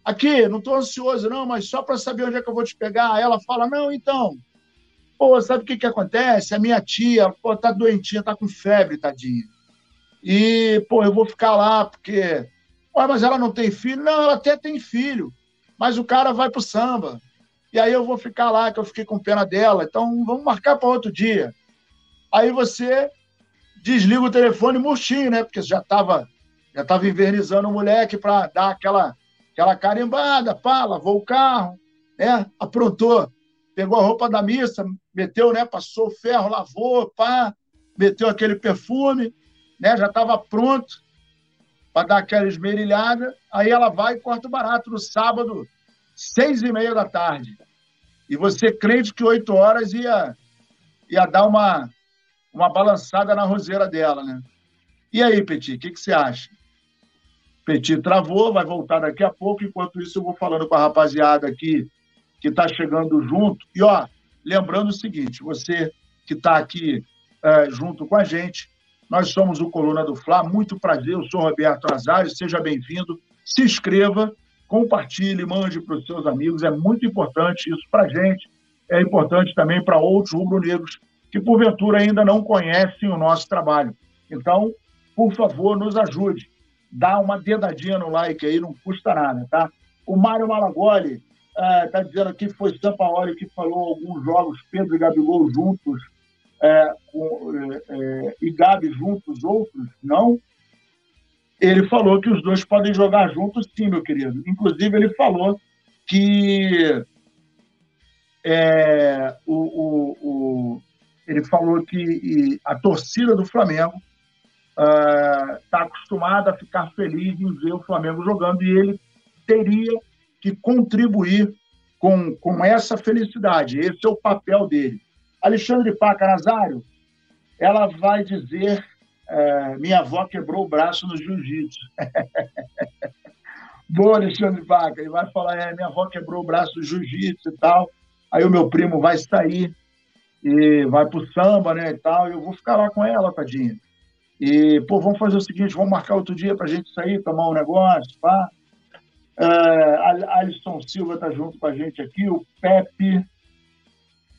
A: Aqui, não estou ansioso, não, mas só para saber onde é que eu vou te pegar. Aí ela fala: Não, então. Pô, sabe o que, que acontece? A minha tia, pô, tá doentinha, tá com febre, tadinha. E, pô, eu vou ficar lá porque. Ué, mas ela não tem filho? Não, ela até tem filho. Mas o cara vai pro samba. E aí eu vou ficar lá, que eu fiquei com pena dela. Então vamos marcar para outro dia. Aí você desliga o telefone murchinho, né? Porque já estava já tava invernizando o moleque para dar aquela aquela carimbada, pá, lavou o carro, né? aprontou, pegou a roupa da missa, meteu, né? passou o ferro, lavou, pá, meteu aquele perfume, né? já estava pronto para dar aquela esmerilhada, aí ela vai e corta o barato no sábado, seis e meia da tarde. E você crente que oito horas ia, ia dar uma, uma balançada na roseira dela, né? E aí, Petit, o que, que você acha? Petit travou, vai voltar daqui a pouco. Enquanto isso, eu vou falando com a rapaziada aqui que está chegando junto. E, ó, lembrando o seguinte: você que está aqui é, junto com a gente, nós somos o Coluna do Fla. Muito prazer, eu sou Roberto Azares, seja bem-vindo. Se inscreva, compartilhe, mande para os seus amigos. É muito importante isso para a gente. É importante também para outros rubro-negros que, porventura, ainda não conhecem o nosso trabalho. Então, por favor, nos ajude dá uma dedadinha no like aí, não custa nada, tá? O Mário Malagoli está é, dizendo aqui que foi Sampaoli que falou alguns jogos, Pedro e Gabigol juntos, é, com, é, é, e Gabi juntos, outros não. Ele falou que os dois podem jogar juntos, sim, meu querido. Inclusive, ele falou que é, o, o, o, ele falou que a torcida do Flamengo está uh, acostumado a ficar feliz em ver o Flamengo jogando e ele teria que contribuir com, com essa felicidade. Esse é o papel dele. Alexandre Paca Nazário, ela vai dizer: é, minha avó quebrou o braço no jiu-jitsu. Boa, Alexandre Paca. Ele vai falar: é, minha avó quebrou o braço no jiu-jitsu e tal. Aí o meu primo vai sair e vai pro samba, né, e tal. E eu vou ficar lá com ela, tadinha. E, pô, vamos fazer o seguinte: vamos marcar outro dia pra gente sair, tomar um negócio, pá. Uh, Alisson Silva está junto com a gente aqui, o Pepe,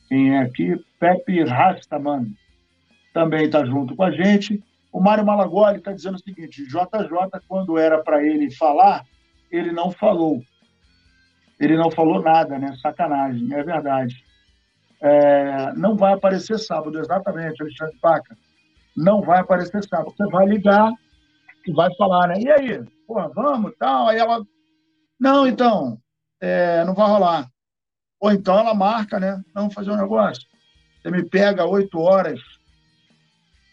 A: quem é aqui? Pepe Rastaman também está junto com a gente. O Mário Malagoli está dizendo o seguinte: JJ, quando era para ele falar, ele não falou. Ele não falou nada, né? Sacanagem, é verdade. É, não vai aparecer sábado, exatamente, Alexandre Paca. Não vai aparecer sábado. Você vai ligar e vai falar, né? E aí? Vamos tal. Aí ela não, então, é, não vai rolar. Ou então ela marca, né? Vamos fazer um negócio. Você me pega oito horas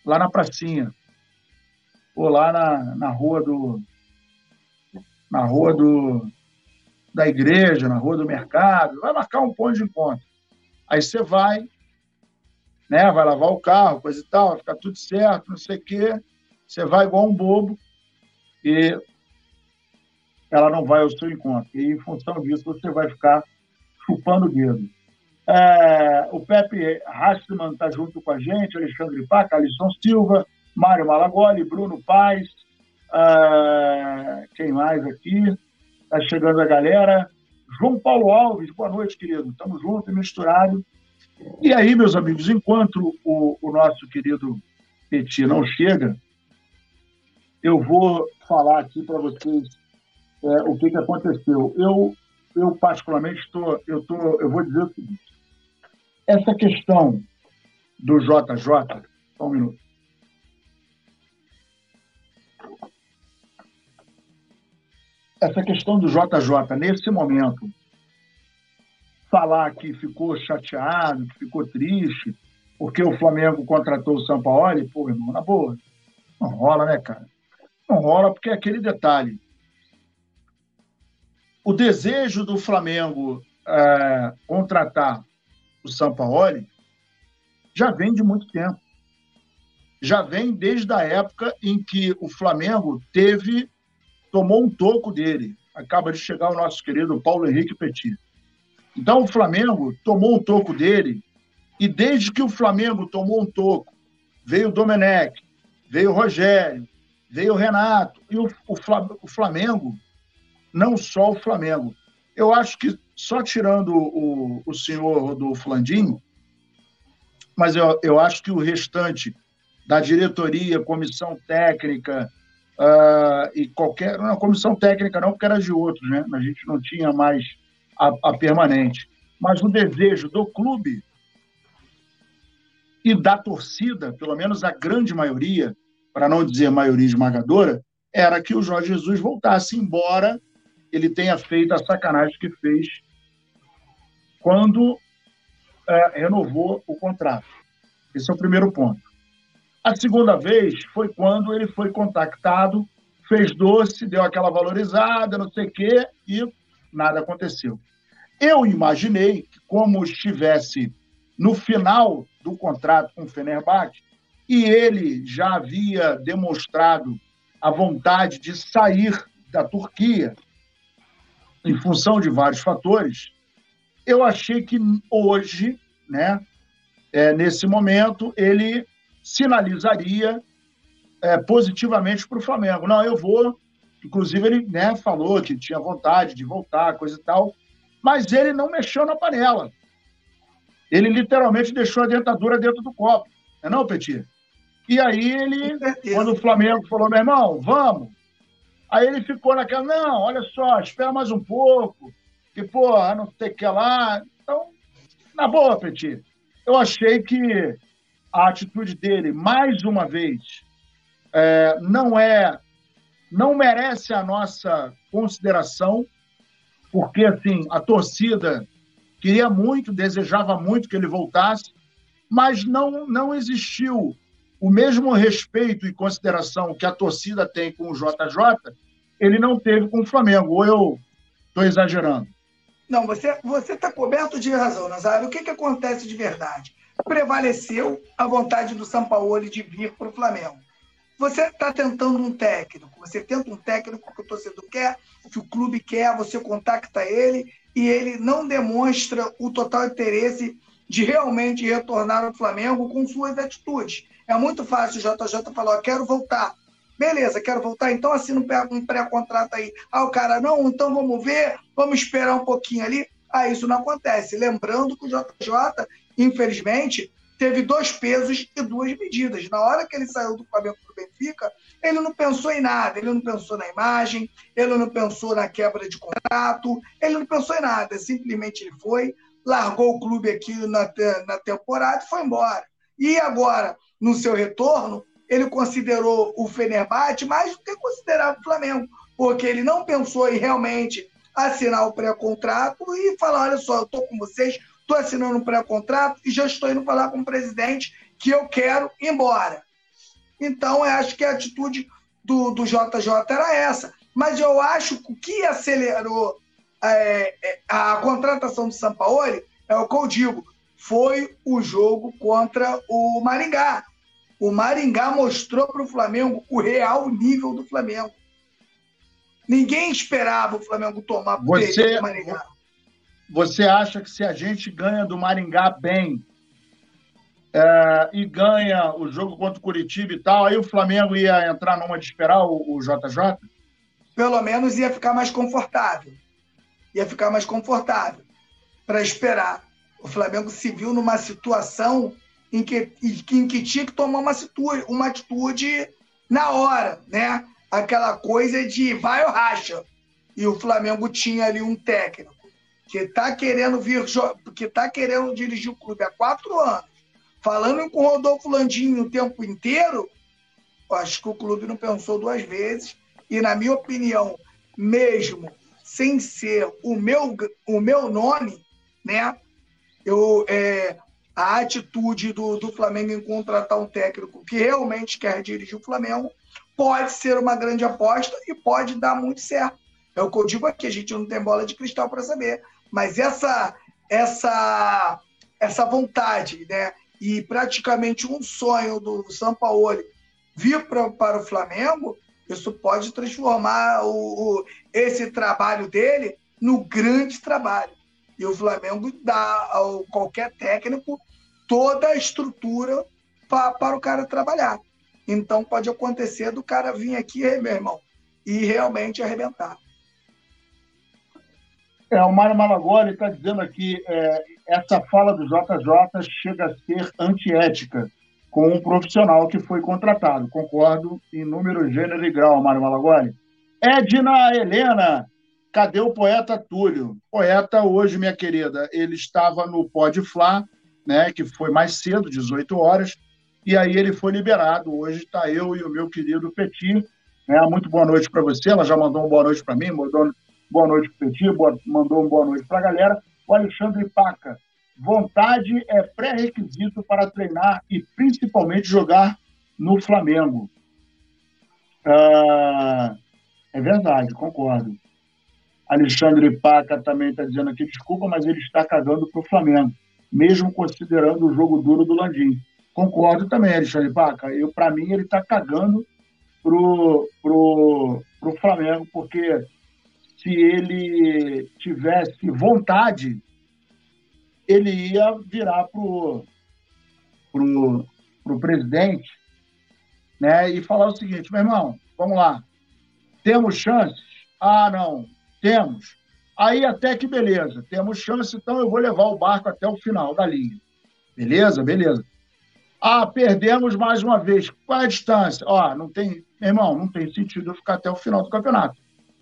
A: lá na pracinha. Ou lá na, na rua do. Na rua do. Da igreja, na rua do mercado. Vai marcar um ponto de encontro. Aí você vai, né? Vai lavar o carro, coisa e tal, vai ficar tudo certo, não sei o quê. Você vai igual um bobo e ela não vai ao seu encontro. E, em função disso, você vai ficar chupando o dedo. É, o Pepe Hastman está junto com a gente, Alexandre Paca, Alisson Silva, Mário Malagoli, Bruno Paz, é, quem mais aqui? Está chegando a galera. João Paulo Alves, boa noite, querido. Estamos juntos e misturados. E aí, meus amigos, enquanto o, o nosso querido Petit não chega, eu vou falar aqui para vocês é, o que, que aconteceu. Eu, eu particularmente, estou, eu, tô, eu vou dizer o seguinte: essa questão do JJ, só um minuto. Essa questão do JJ, nesse momento, falar que ficou chateado, que ficou triste, porque o Flamengo contratou o São Paulo, pô, irmão, na boa. Não rola, né, cara? Não rola porque é aquele detalhe o desejo do Flamengo é, contratar o Sampaoli já vem de muito tempo. Já vem desde a época em que o Flamengo teve, tomou um toco dele. Acaba de chegar o nosso querido Paulo Henrique Petit. Então o Flamengo tomou um toco dele, e desde que o Flamengo tomou um toco, veio o Domenech, veio o Rogério, veio o Renato, e o, o Flamengo não só o Flamengo. Eu acho que só tirando o, o senhor Rodolfo Landim, mas eu, eu acho que o restante da diretoria, comissão técnica uh, e qualquer. Não, comissão técnica não, porque era de outros, né? A gente não tinha mais a, a permanente. Mas o desejo do clube e da torcida, pelo menos a grande maioria, para não dizer maioria esmagadora, era que o Jorge Jesus voltasse embora ele tenha feito a sacanagem que fez quando é, renovou o contrato. Esse é o primeiro ponto. A segunda vez foi quando ele foi contactado, fez doce, deu aquela valorizada, não sei o quê, e nada aconteceu. Eu imaginei que, como estivesse no final do contrato com o Fenerbahçe, e ele já havia demonstrado a vontade de sair da Turquia, em função de vários fatores, eu achei que hoje, né, é, nesse momento, ele sinalizaria é, positivamente para o Flamengo. Não, eu vou. Inclusive, ele né, falou que tinha vontade de voltar, coisa e tal, mas ele não mexeu na panela. Ele literalmente deixou a dentadura dentro do copo. Não é não, Petit? E aí ele, quando o Flamengo falou, meu irmão, vamos, Aí ele ficou naquela, não, olha só, espera mais um pouco, que, porra, não o que lá. Então, na boa, Petit, eu achei que a atitude dele, mais uma vez, é, não é, não merece a nossa consideração, porque, assim, a torcida queria muito, desejava muito que ele voltasse, mas não, não existiu o mesmo respeito e consideração que a torcida tem com o JJ, ele não teve com o Flamengo. Ou eu estou exagerando?
B: Não, você está coberto de razão, Nazário. O que, que acontece de verdade? Prevaleceu a vontade do São Paulo de vir para o Flamengo. Você está tentando um técnico, você tenta um técnico que o torcedor quer, que o clube quer, você contacta ele e ele não demonstra o total interesse de realmente retornar ao Flamengo com suas atitudes. É muito fácil o JJ falar, quero voltar. Beleza, quero voltar, então assina um pré-contrato aí. Ah, o cara, não, então vamos ver, vamos esperar um pouquinho ali. Ah, isso não acontece. Lembrando que o JJ, infelizmente, teve dois pesos e duas medidas. Na hora que ele saiu do Flamengo Benfica, ele não pensou em nada, ele não pensou na imagem, ele não pensou na quebra de contrato, ele não pensou em nada. Simplesmente ele foi, largou o clube aqui na, na temporada e foi embora. E agora, no seu retorno, ele considerou o Fenerbahçe mais do que considerava o Flamengo, porque ele não pensou em realmente assinar o pré-contrato e falar: olha só, eu estou com vocês, estou assinando um pré-contrato e já estou indo falar com o presidente que eu quero ir embora. Então, eu acho que a atitude do, do JJ era essa. Mas eu acho que o que acelerou é, é, a contratação do Sampaoli é o que eu digo foi o jogo contra o Maringá. O Maringá mostrou para o Flamengo o real nível do Flamengo. Ninguém esperava o Flamengo tomar
A: você, Maringá. Você acha que se a gente ganha do Maringá bem é, e ganha o jogo contra o Curitiba e tal, aí o Flamengo ia entrar numa de esperar o, o JJ?
B: Pelo menos ia ficar mais confortável. Ia ficar mais confortável para esperar o Flamengo se viu numa situação em que, em que tinha que tomar uma atitude, uma atitude na hora, né? Aquela coisa de vai ou racha. E o Flamengo tinha ali um técnico que está querendo vir, que tá querendo dirigir o clube há quatro anos, falando com o Rodolfo Landim o tempo inteiro, acho que o clube não pensou duas vezes. E, na minha opinião, mesmo sem ser o meu, o meu nome, né? eu, é, a atitude do, do Flamengo em contratar um técnico que realmente quer dirigir o Flamengo pode ser uma grande aposta e pode dar muito certo. É o que eu digo aqui, a gente não tem bola de cristal para saber. Mas essa, essa, essa vontade, né? E praticamente um sonho do São Paulo vir pra, para o Flamengo, isso pode transformar o, o, esse trabalho dele no grande trabalho. E o Flamengo dá ao qualquer técnico toda a estrutura pra, para o cara trabalhar. Então pode acontecer do cara vir aqui, meu irmão, e realmente arrebentar.
A: É, o Mário Malagoli está dizendo aqui, é, essa fala do JJ chega a ser antiética com um profissional que foi contratado. Concordo em número, gênero e grau, Mário Malagoli. Edna Helena, Cadê o poeta Túlio? Poeta hoje, minha querida, ele estava no Pode Flá, né, que foi mais cedo, 18 horas, e aí ele foi liberado. Hoje está eu e o meu querido Petit. Né? Muito boa noite para você. Ela já mandou uma boa noite para mim, mandou boa noite para o Petit, mandou uma boa noite para a galera. O Alexandre Paca. Vontade é pré-requisito para treinar e principalmente jogar no Flamengo. Ah, é verdade, concordo. Alexandre Paca também está dizendo aqui, desculpa, mas ele está cagando para o Flamengo, mesmo considerando o jogo duro do Landim. Concordo também, Alexandre Paca. Para mim, ele está cagando pro, pro, pro Flamengo, porque se ele tivesse vontade, ele ia virar pro, pro, pro presidente né, e falar o seguinte, meu irmão, vamos lá, temos chances? Ah, não, temos. Aí até que beleza, temos chance, então eu vou levar o barco até o final da linha. Beleza? Beleza. Ah, perdemos mais uma vez. Qual é a distância? Ó, não tem, meu irmão, não tem sentido eu ficar até o final do campeonato.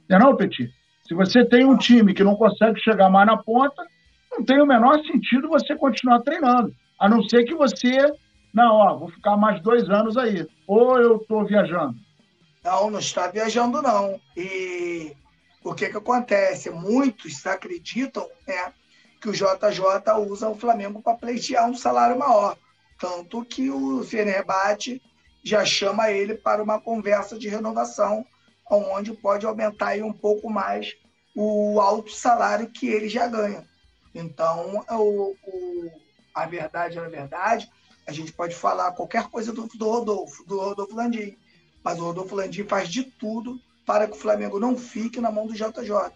A: Não é não, Petit? Se você tem um time que não consegue chegar mais na ponta, não tem o menor sentido você continuar treinando. A não ser que você, não, ó, vou ficar mais dois anos aí. Ou eu estou viajando.
B: Não, não está viajando, não. E o que, que acontece? Muitos acreditam né, que o JJ usa o Flamengo para pleitear um salário maior. Tanto que o Fenerbahçe já chama ele para uma conversa de renovação, onde pode aumentar um pouco mais o alto salário que ele já ganha. Então, o, o, a verdade é a verdade. A gente pode falar qualquer coisa do, do Rodolfo, do Rodolfo Landim, mas o Rodolfo Landim faz de tudo para que o Flamengo não fique na mão do JJ.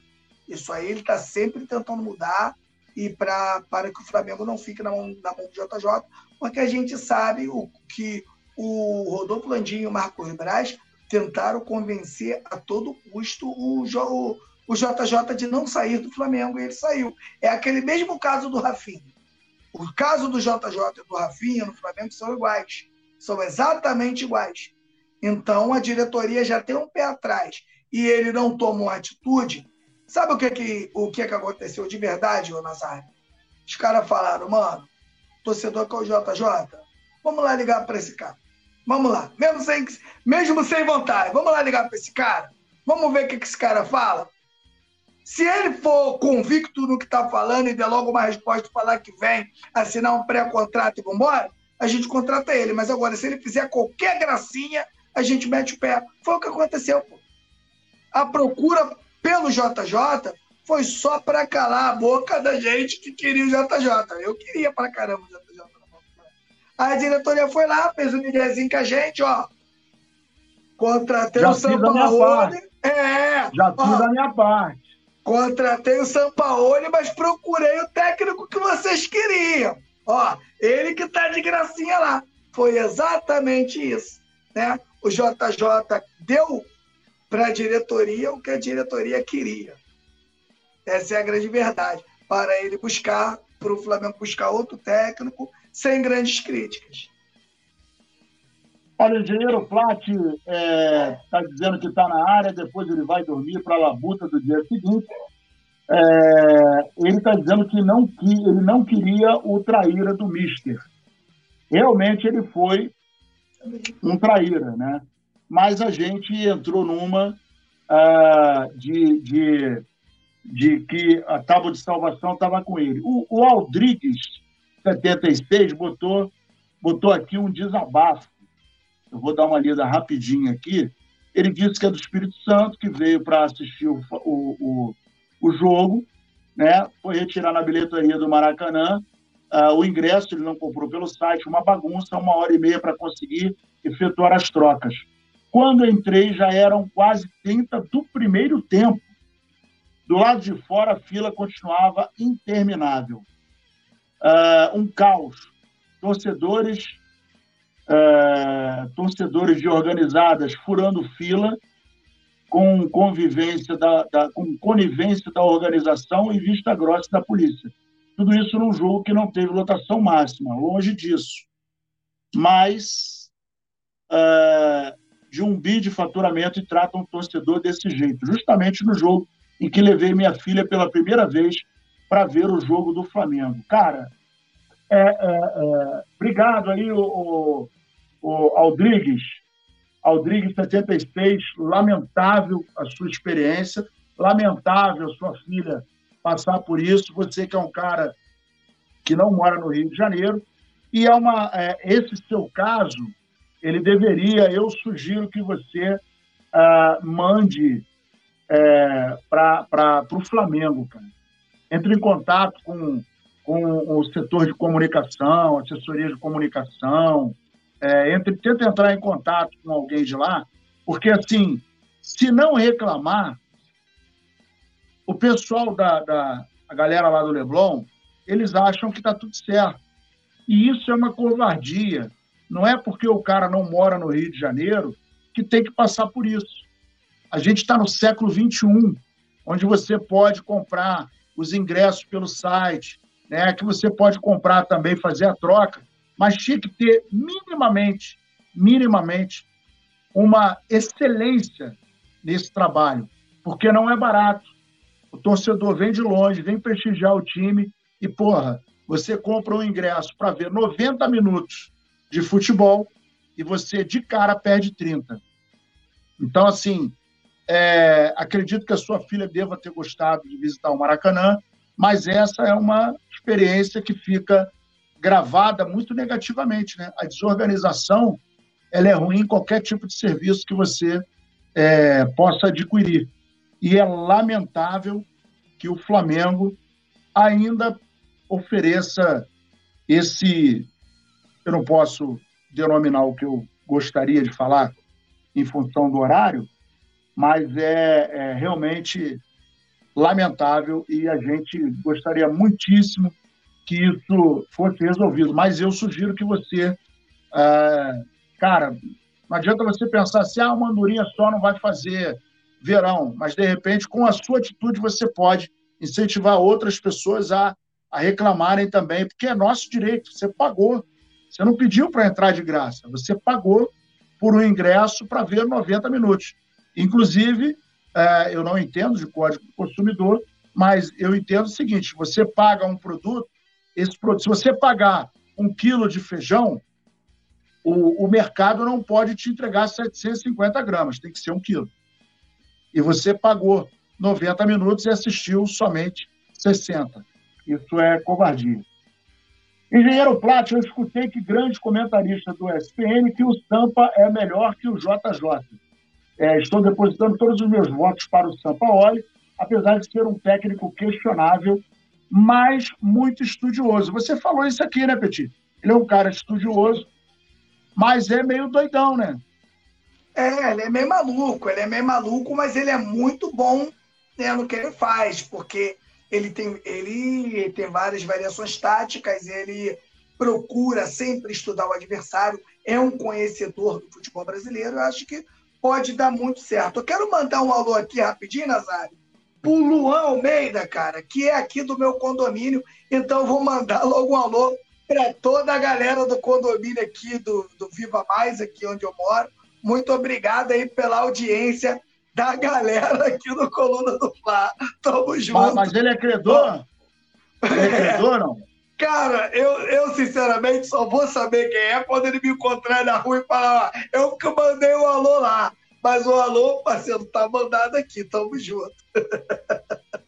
B: Isso aí ele está sempre tentando mudar e pra, para que o Flamengo não fique na mão, na mão do JJ, porque a gente sabe o que o Rodolfo Landim e o Marcos Braz tentaram convencer a todo custo o, o, o JJ de não sair do Flamengo e ele saiu. É aquele mesmo caso do Rafinha. O caso do JJ e do Rafinha no Flamengo são iguais. São exatamente iguais. Então a diretoria já tem um pé atrás e ele não toma uma atitude. Sabe o que, que, o que, que aconteceu de verdade, ô Nazário? Os caras falaram, mano, torcedor é o JJ, vamos lá ligar para esse cara. Vamos lá, mesmo sem, mesmo sem vontade, vamos lá ligar para esse cara. Vamos ver o que, que esse cara fala. Se ele for convicto no que está falando e der logo uma resposta falar que vem assinar um pré-contrato e vambora, a gente contrata ele. Mas agora, se ele fizer qualquer gracinha, a gente mete o pé. Foi o que aconteceu. Pô. A procura pelo JJ foi só para calar a boca da gente que queria o JJ. Eu queria para caramba o JJ. A diretoria foi lá, fez um miguezinho com a gente, ó. Contratei Já o Sampaoli.
A: É, Já fiz ó, a minha parte.
B: Contratei o Sampaoli, mas procurei o técnico que vocês queriam. Ó, ele que tá de gracinha lá. Foi exatamente isso. Né? O JJ deu para a diretoria o que a diretoria queria. Essa é a grande verdade. Para ele buscar, para o Flamengo buscar outro técnico, sem grandes críticas.
A: Olha, o engenheiro Plat está é, tá dizendo que está na área, depois ele vai dormir para a labuta do dia seguinte. É, ele está dizendo que, não, que ele não queria o traíra do Mister. Realmente ele foi um traíra, né? Mas a gente entrou numa uh, de, de, de que a tábua de salvação estava com ele. O, o Aldrigues, 76, botou, botou aqui um desabafo eu vou dar uma lida rapidinho aqui. Ele disse que é do Espírito Santo, que veio para assistir o, o, o, jogo, né? foi retirar na bilheteria do Maracanã. Uh, o ingresso ele não comprou pelo site, uma bagunça, uma hora e meia para conseguir efetuar as trocas. Quando entrei, já eram quase 30 do primeiro tempo. Do lado de fora, a fila continuava interminável. Uh, um caos. Torcedores é, torcedores de organizadas furando fila com convivência da, da, com conivência da organização e vista grossa da polícia. Tudo isso num jogo que não teve lotação máxima, longe disso. Mas é, de um bi de faturamento e tratam um torcedor desse jeito, justamente no jogo em que levei minha filha pela primeira vez para ver o jogo do Flamengo. Cara, é, é, é, obrigado aí, o, o, o Aldrigues, Aldrigues 76, lamentável a sua experiência, lamentável a sua filha passar por isso. Você que é um cara que não mora no Rio de Janeiro, e é uma, é, esse seu caso, ele deveria, eu sugiro que você uh, mande é, para o Flamengo, cara. Entre em contato com, com o setor de comunicação, assessoria de comunicação, é, entre, tenta entrar em contato com alguém de lá, porque assim, se não reclamar, o pessoal da, da a galera lá do Leblon, eles acham que está tudo certo. E isso é uma covardia. Não é porque o cara não mora no Rio de Janeiro que tem que passar por isso. A gente está no século XXI, onde você pode comprar os ingressos pelo site, né, que você pode comprar também, fazer a troca mas tinha que ter minimamente, minimamente, uma excelência nesse trabalho, porque não é barato. O torcedor vem de longe, vem prestigiar o time e, porra, você compra um ingresso para ver 90 minutos de futebol e você, de cara, perde 30. Então, assim, é, acredito que a sua filha deva ter gostado de visitar o Maracanã, mas essa é uma experiência que fica gravada muito negativamente. Né? A desorganização ela é ruim em qualquer tipo de serviço que você é, possa adquirir. E é lamentável que o Flamengo ainda ofereça esse. Eu não posso denominar o que eu gostaria de falar em função do horário, mas é, é realmente lamentável e a gente gostaria muitíssimo que isso fosse resolvido. Mas eu sugiro que você, é, cara, não adianta você pensar assim, ah, uma andorinha só não vai fazer verão, mas de repente, com a sua atitude, você pode incentivar outras pessoas a, a reclamarem também, porque é nosso direito, você pagou. Você não pediu para entrar de graça, você pagou por um ingresso para ver 90 minutos. Inclusive, é, eu não entendo de código do consumidor, mas eu entendo o seguinte: você paga um produto, esse produto, se você pagar um quilo de feijão, o, o mercado não pode te entregar 750 gramas, tem que ser um quilo. E você pagou 90 minutos e assistiu somente 60. Isso é covardia. Engenheiro Plat, eu escutei que grande comentarista do SPN que o Sampa é melhor que o JJ. É, estou depositando todos os meus votos para o Sampaoli, apesar de ser um técnico questionável, mas muito estudioso. Você falou isso aqui, né, Petit? Ele é um cara estudioso, mas é meio doidão, né?
B: É, ele é meio maluco, ele é meio maluco, mas ele é muito bom né, no que ele faz, porque ele tem, ele tem várias variações táticas, ele procura sempre estudar o adversário, é um conhecedor do futebol brasileiro, eu acho que pode dar muito certo. Eu quero mandar um alô aqui rapidinho, Nazário, pro Luan Almeida, cara, que é aqui do meu condomínio, então eu vou mandar logo um alô para toda a galera do condomínio aqui do, do Viva Mais, aqui onde eu moro. Muito obrigado aí pela audiência da galera aqui no Coluna do Fla. Tamo junto.
A: Mas, mas ele é credor? Ele é credor, não?
B: Cara, eu, eu sinceramente só vou saber quem é quando ele me encontrar na rua e falar, eu que mandei o alô lá. Mas o alô, parceiro, tá mandado aqui, tamo junto.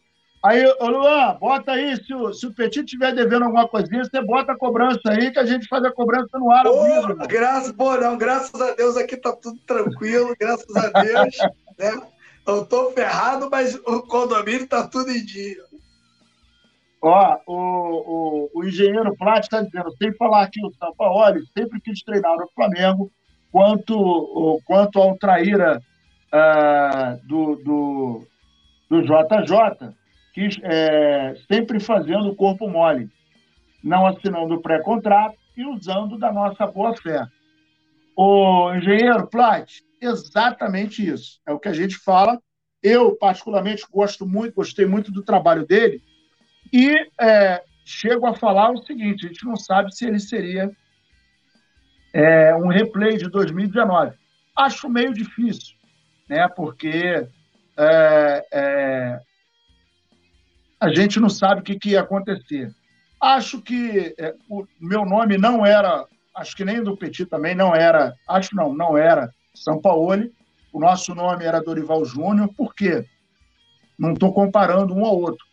A: Aí, ô Luan, bota aí, se o, se o Petit estiver devendo alguma coisinha, você bota a cobrança aí, que a gente faz a cobrança no ar.
B: Ô, vivo, graças, pô, não, graças a Deus aqui tá tudo tranquilo, graças a Deus. né? Eu tô ferrado, mas o condomínio tá tudo em dia.
A: Ó, o, o, o engenheiro Plat está dizendo, sem falar aqui o São Paulo, sempre quis treinar no Flamengo, quanto, quanto ao traíra uh, do, do, do JJ, que, é, sempre fazendo o corpo mole, não assinando pré-contrato e usando da nossa boa-fé. O engenheiro Plat, exatamente isso. É o que a gente fala. Eu, particularmente, gosto muito, gostei muito do trabalho dele e é, chego a falar o seguinte: a gente não sabe se ele seria é, um replay de 2019. Acho meio difícil, né? porque é, é a gente não sabe o que, que ia acontecer. Acho que é, o meu nome não era, acho que nem do Petit também não era, acho não, não era São Paulo. O nosso nome era Dorival Júnior, por quê? Não estou comparando um ao outro,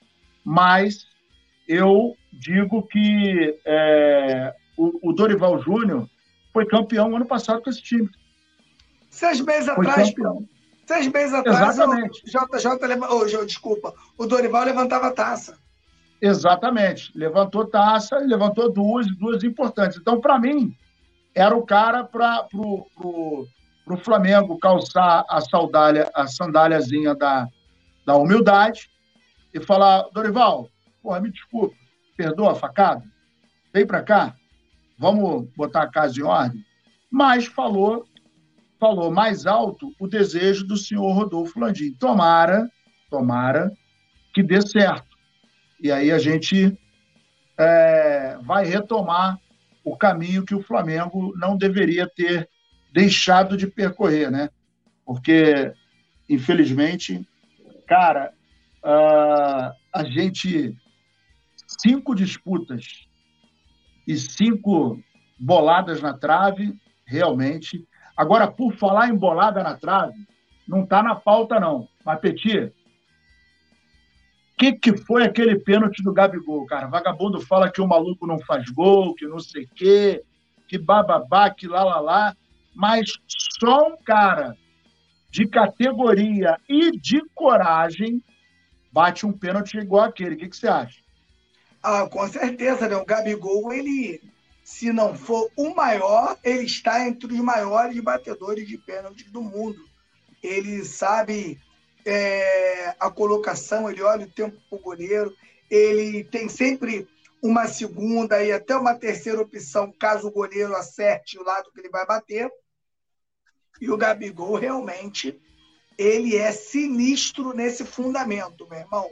A: mas eu digo que é, o, o, Dorival Júnior foi campeão ano passado com esse time.
B: Seis meses foi atrás, campeão. Seis meses atrás,
A: Exatamente.
B: o JJ, oh, desculpa, o Dorival levantava a taça.
A: Exatamente. Levantou taça e levantou duas, duas importantes. Então, para mim, era o cara para pro, pro, pro Flamengo calçar a sandália, a sandáliazinha da, da humildade e falar, Dorival, porra, me desculpa, perdoa a facada, vem para cá, vamos botar a casa em ordem. Mas falou falou mais alto o desejo do senhor Rodolfo Landim. Tomara, tomara que dê certo. E aí a gente é, vai retomar o caminho que o Flamengo não deveria ter deixado de percorrer, né? Porque, infelizmente, cara, uh, a gente cinco disputas e cinco boladas na trave, realmente Agora, por falar em bolada na trave, não está na pauta, não. Mas, Petit, o que, que foi aquele pênalti do Gabigol, cara? Vagabundo fala que o maluco não faz gol, que não sei o quê, que bababá, que lá, lá, lá. Mas só um cara de categoria e de coragem, bate um pênalti igual aquele. O que, que você acha?
B: Ah, com certeza, né? O Gabigol, ele, se não for o maior, ele está entre os maiores batedores de pênalti do mundo. Ele sabe é, a colocação, ele olha o tempo para o goleiro, ele tem sempre uma segunda e até uma terceira opção, caso o goleiro acerte o lado que ele vai bater. E o Gabigol realmente ele é sinistro nesse fundamento, meu irmão.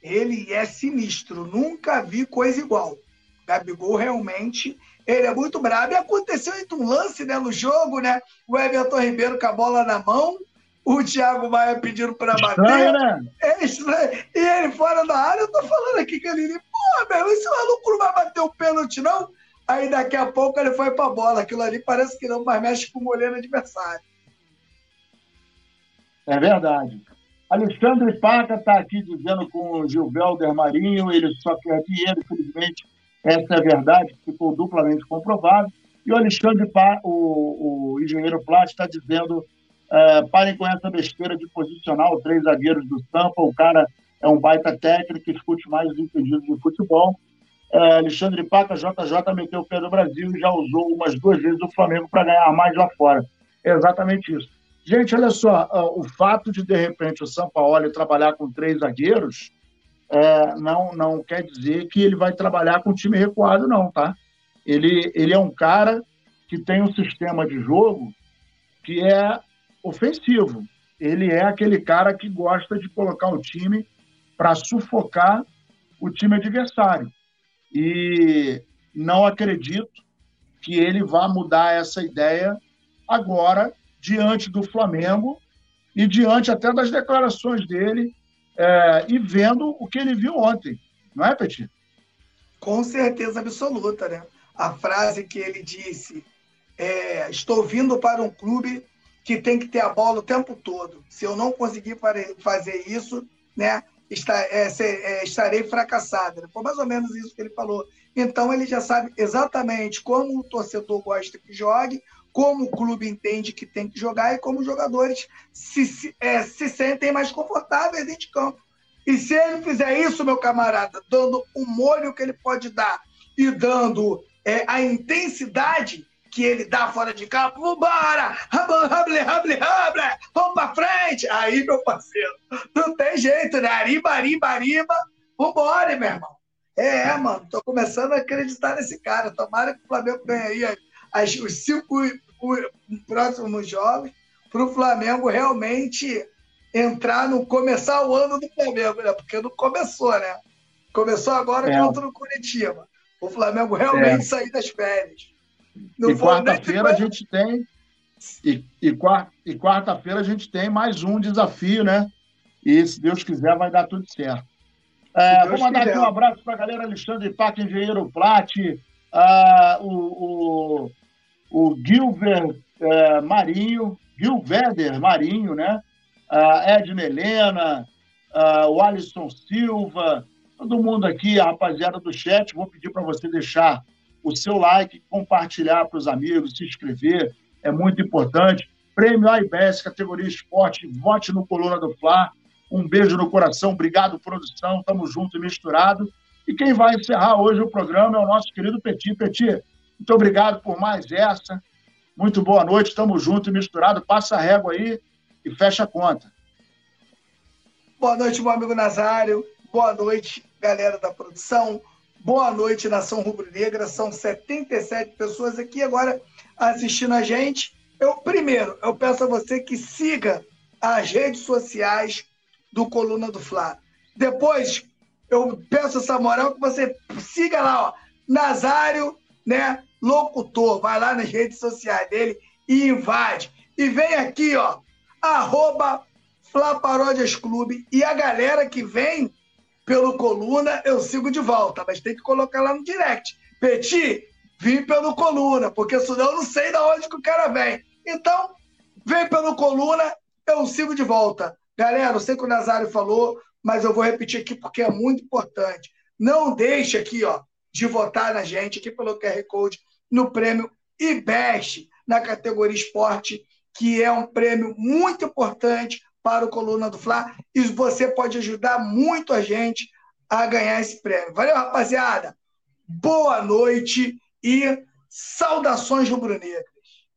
B: Ele é sinistro. Nunca vi coisa igual. Gabigol realmente ele é muito bravo. E aconteceu um lance né, no jogo, né? O Everton Ribeiro com a bola na mão, o Thiago Maia pedindo para bater. Né? É. E ele fora da área, eu tô falando aqui que ele, pô, meu, esse maluco não vai bater o pênalti, não? Aí daqui a pouco ele foi para a bola. Aquilo ali parece que não, mas mexe com o goleiro adversário.
A: É verdade. Alexandre Paca está aqui dizendo com o Gilvelder Marinho, ele só quer dinheiro, infelizmente, essa é a verdade, ficou duplamente comprovado. E o Alexandre Paca, o, o engenheiro Plat, está dizendo: é, parem com essa besteira de posicionar os três zagueiros do Sampa, o cara é um baita técnico, escute mais os entendidos de futebol. É, Alexandre Paca, JJ meteu o pé no Brasil e já usou umas duas vezes o Flamengo para ganhar mais lá fora. É exatamente isso. Gente, olha só, o fato de, de repente, o São Paulo trabalhar com três zagueiros é, não, não quer dizer que ele vai trabalhar com time recuado, não, tá? Ele, ele é um cara que tem um sistema de jogo que é ofensivo. Ele é aquele cara que gosta de colocar o time para sufocar o time adversário. E não acredito que ele vá mudar essa ideia agora diante do Flamengo e diante até das declarações dele é, e vendo o que ele viu ontem. Não é, Petit?
B: Com certeza absoluta, né? A frase que ele disse é, estou vindo para um clube que tem que ter a bola o tempo todo. Se eu não conseguir fazer isso, né, é, é, estarei fracassado. Foi mais ou menos isso que ele falou. Então ele já sabe exatamente como o torcedor gosta que jogue, como o clube entende que tem que jogar e como os jogadores se, se, é, se sentem mais confortáveis dentro de campo. E se ele fizer isso, meu camarada, dando o molho que ele pode dar e dando é, a intensidade que ele dá fora de campo, vambora! Rable, rable, rable! Vamos pra frente! Aí, meu parceiro, não tem jeito, né? Ariba, ariba, ariba, vambora, meu irmão. É, mano, tô começando a acreditar nesse cara. Tomara que o Flamengo ganhe aí as, os cinco próximos jogos para o Flamengo realmente entrar no começar o ano do Flamengo, né? Porque não começou, né? Começou agora é. contra o Curitiba. O Flamengo realmente é. sair das férias.
A: Não e quarta-feira a gente tem e, e, e quarta-feira a gente tem mais um desafio, né? E se Deus quiser vai dar tudo certo. É, vou mandar quiser. aqui um abraço para a galera Alexandre Pac, Engenheiro Plat, uh, o, o o Gilbert é, Marinho, Gilveder Marinho, né? A Edna Helena, o Alisson Silva, todo mundo aqui, a rapaziada do chat, vou pedir para você deixar o seu like, compartilhar para os amigos, se inscrever, é muito importante. Prêmio AIBS, categoria esporte, vote no Coluna do Fla. Um beijo no coração, obrigado, produção, tamo junto e misturado. E quem vai encerrar hoje o programa é o nosso querido Petit. Petit, muito obrigado por mais essa. Muito boa noite, estamos juntos e misturado. Passa a régua aí e fecha a conta.
B: Boa noite, meu amigo Nazário. Boa noite, galera da produção. Boa noite, Nação Rubro-Negra. São 77 pessoas aqui agora assistindo a gente. Eu, primeiro, eu peço a você que siga as redes sociais do Coluna do Fla. Depois, eu peço essa moral que você siga lá, ó, Nazário, né? locutor, vai lá nas redes sociais dele e invade. E vem aqui, ó, arroba Clube. E a galera que vem pelo Coluna, eu sigo de volta, mas tem que colocar lá no direct. Peti, vim pelo Coluna, porque senão eu não sei de onde que o cara vem. Então, vem pelo Coluna, eu sigo de volta. Galera, eu sei que o Nazário falou, mas eu vou repetir aqui porque é muito importante. Não deixe aqui, ó, de votar na gente aqui pelo QR Code no prêmio IBEST, na categoria esporte, que é um prêmio muito importante para o Coluna do Fla e você pode ajudar muito a gente a ganhar esse prêmio. Valeu, rapaziada! Boa noite e saudações rubro-negras.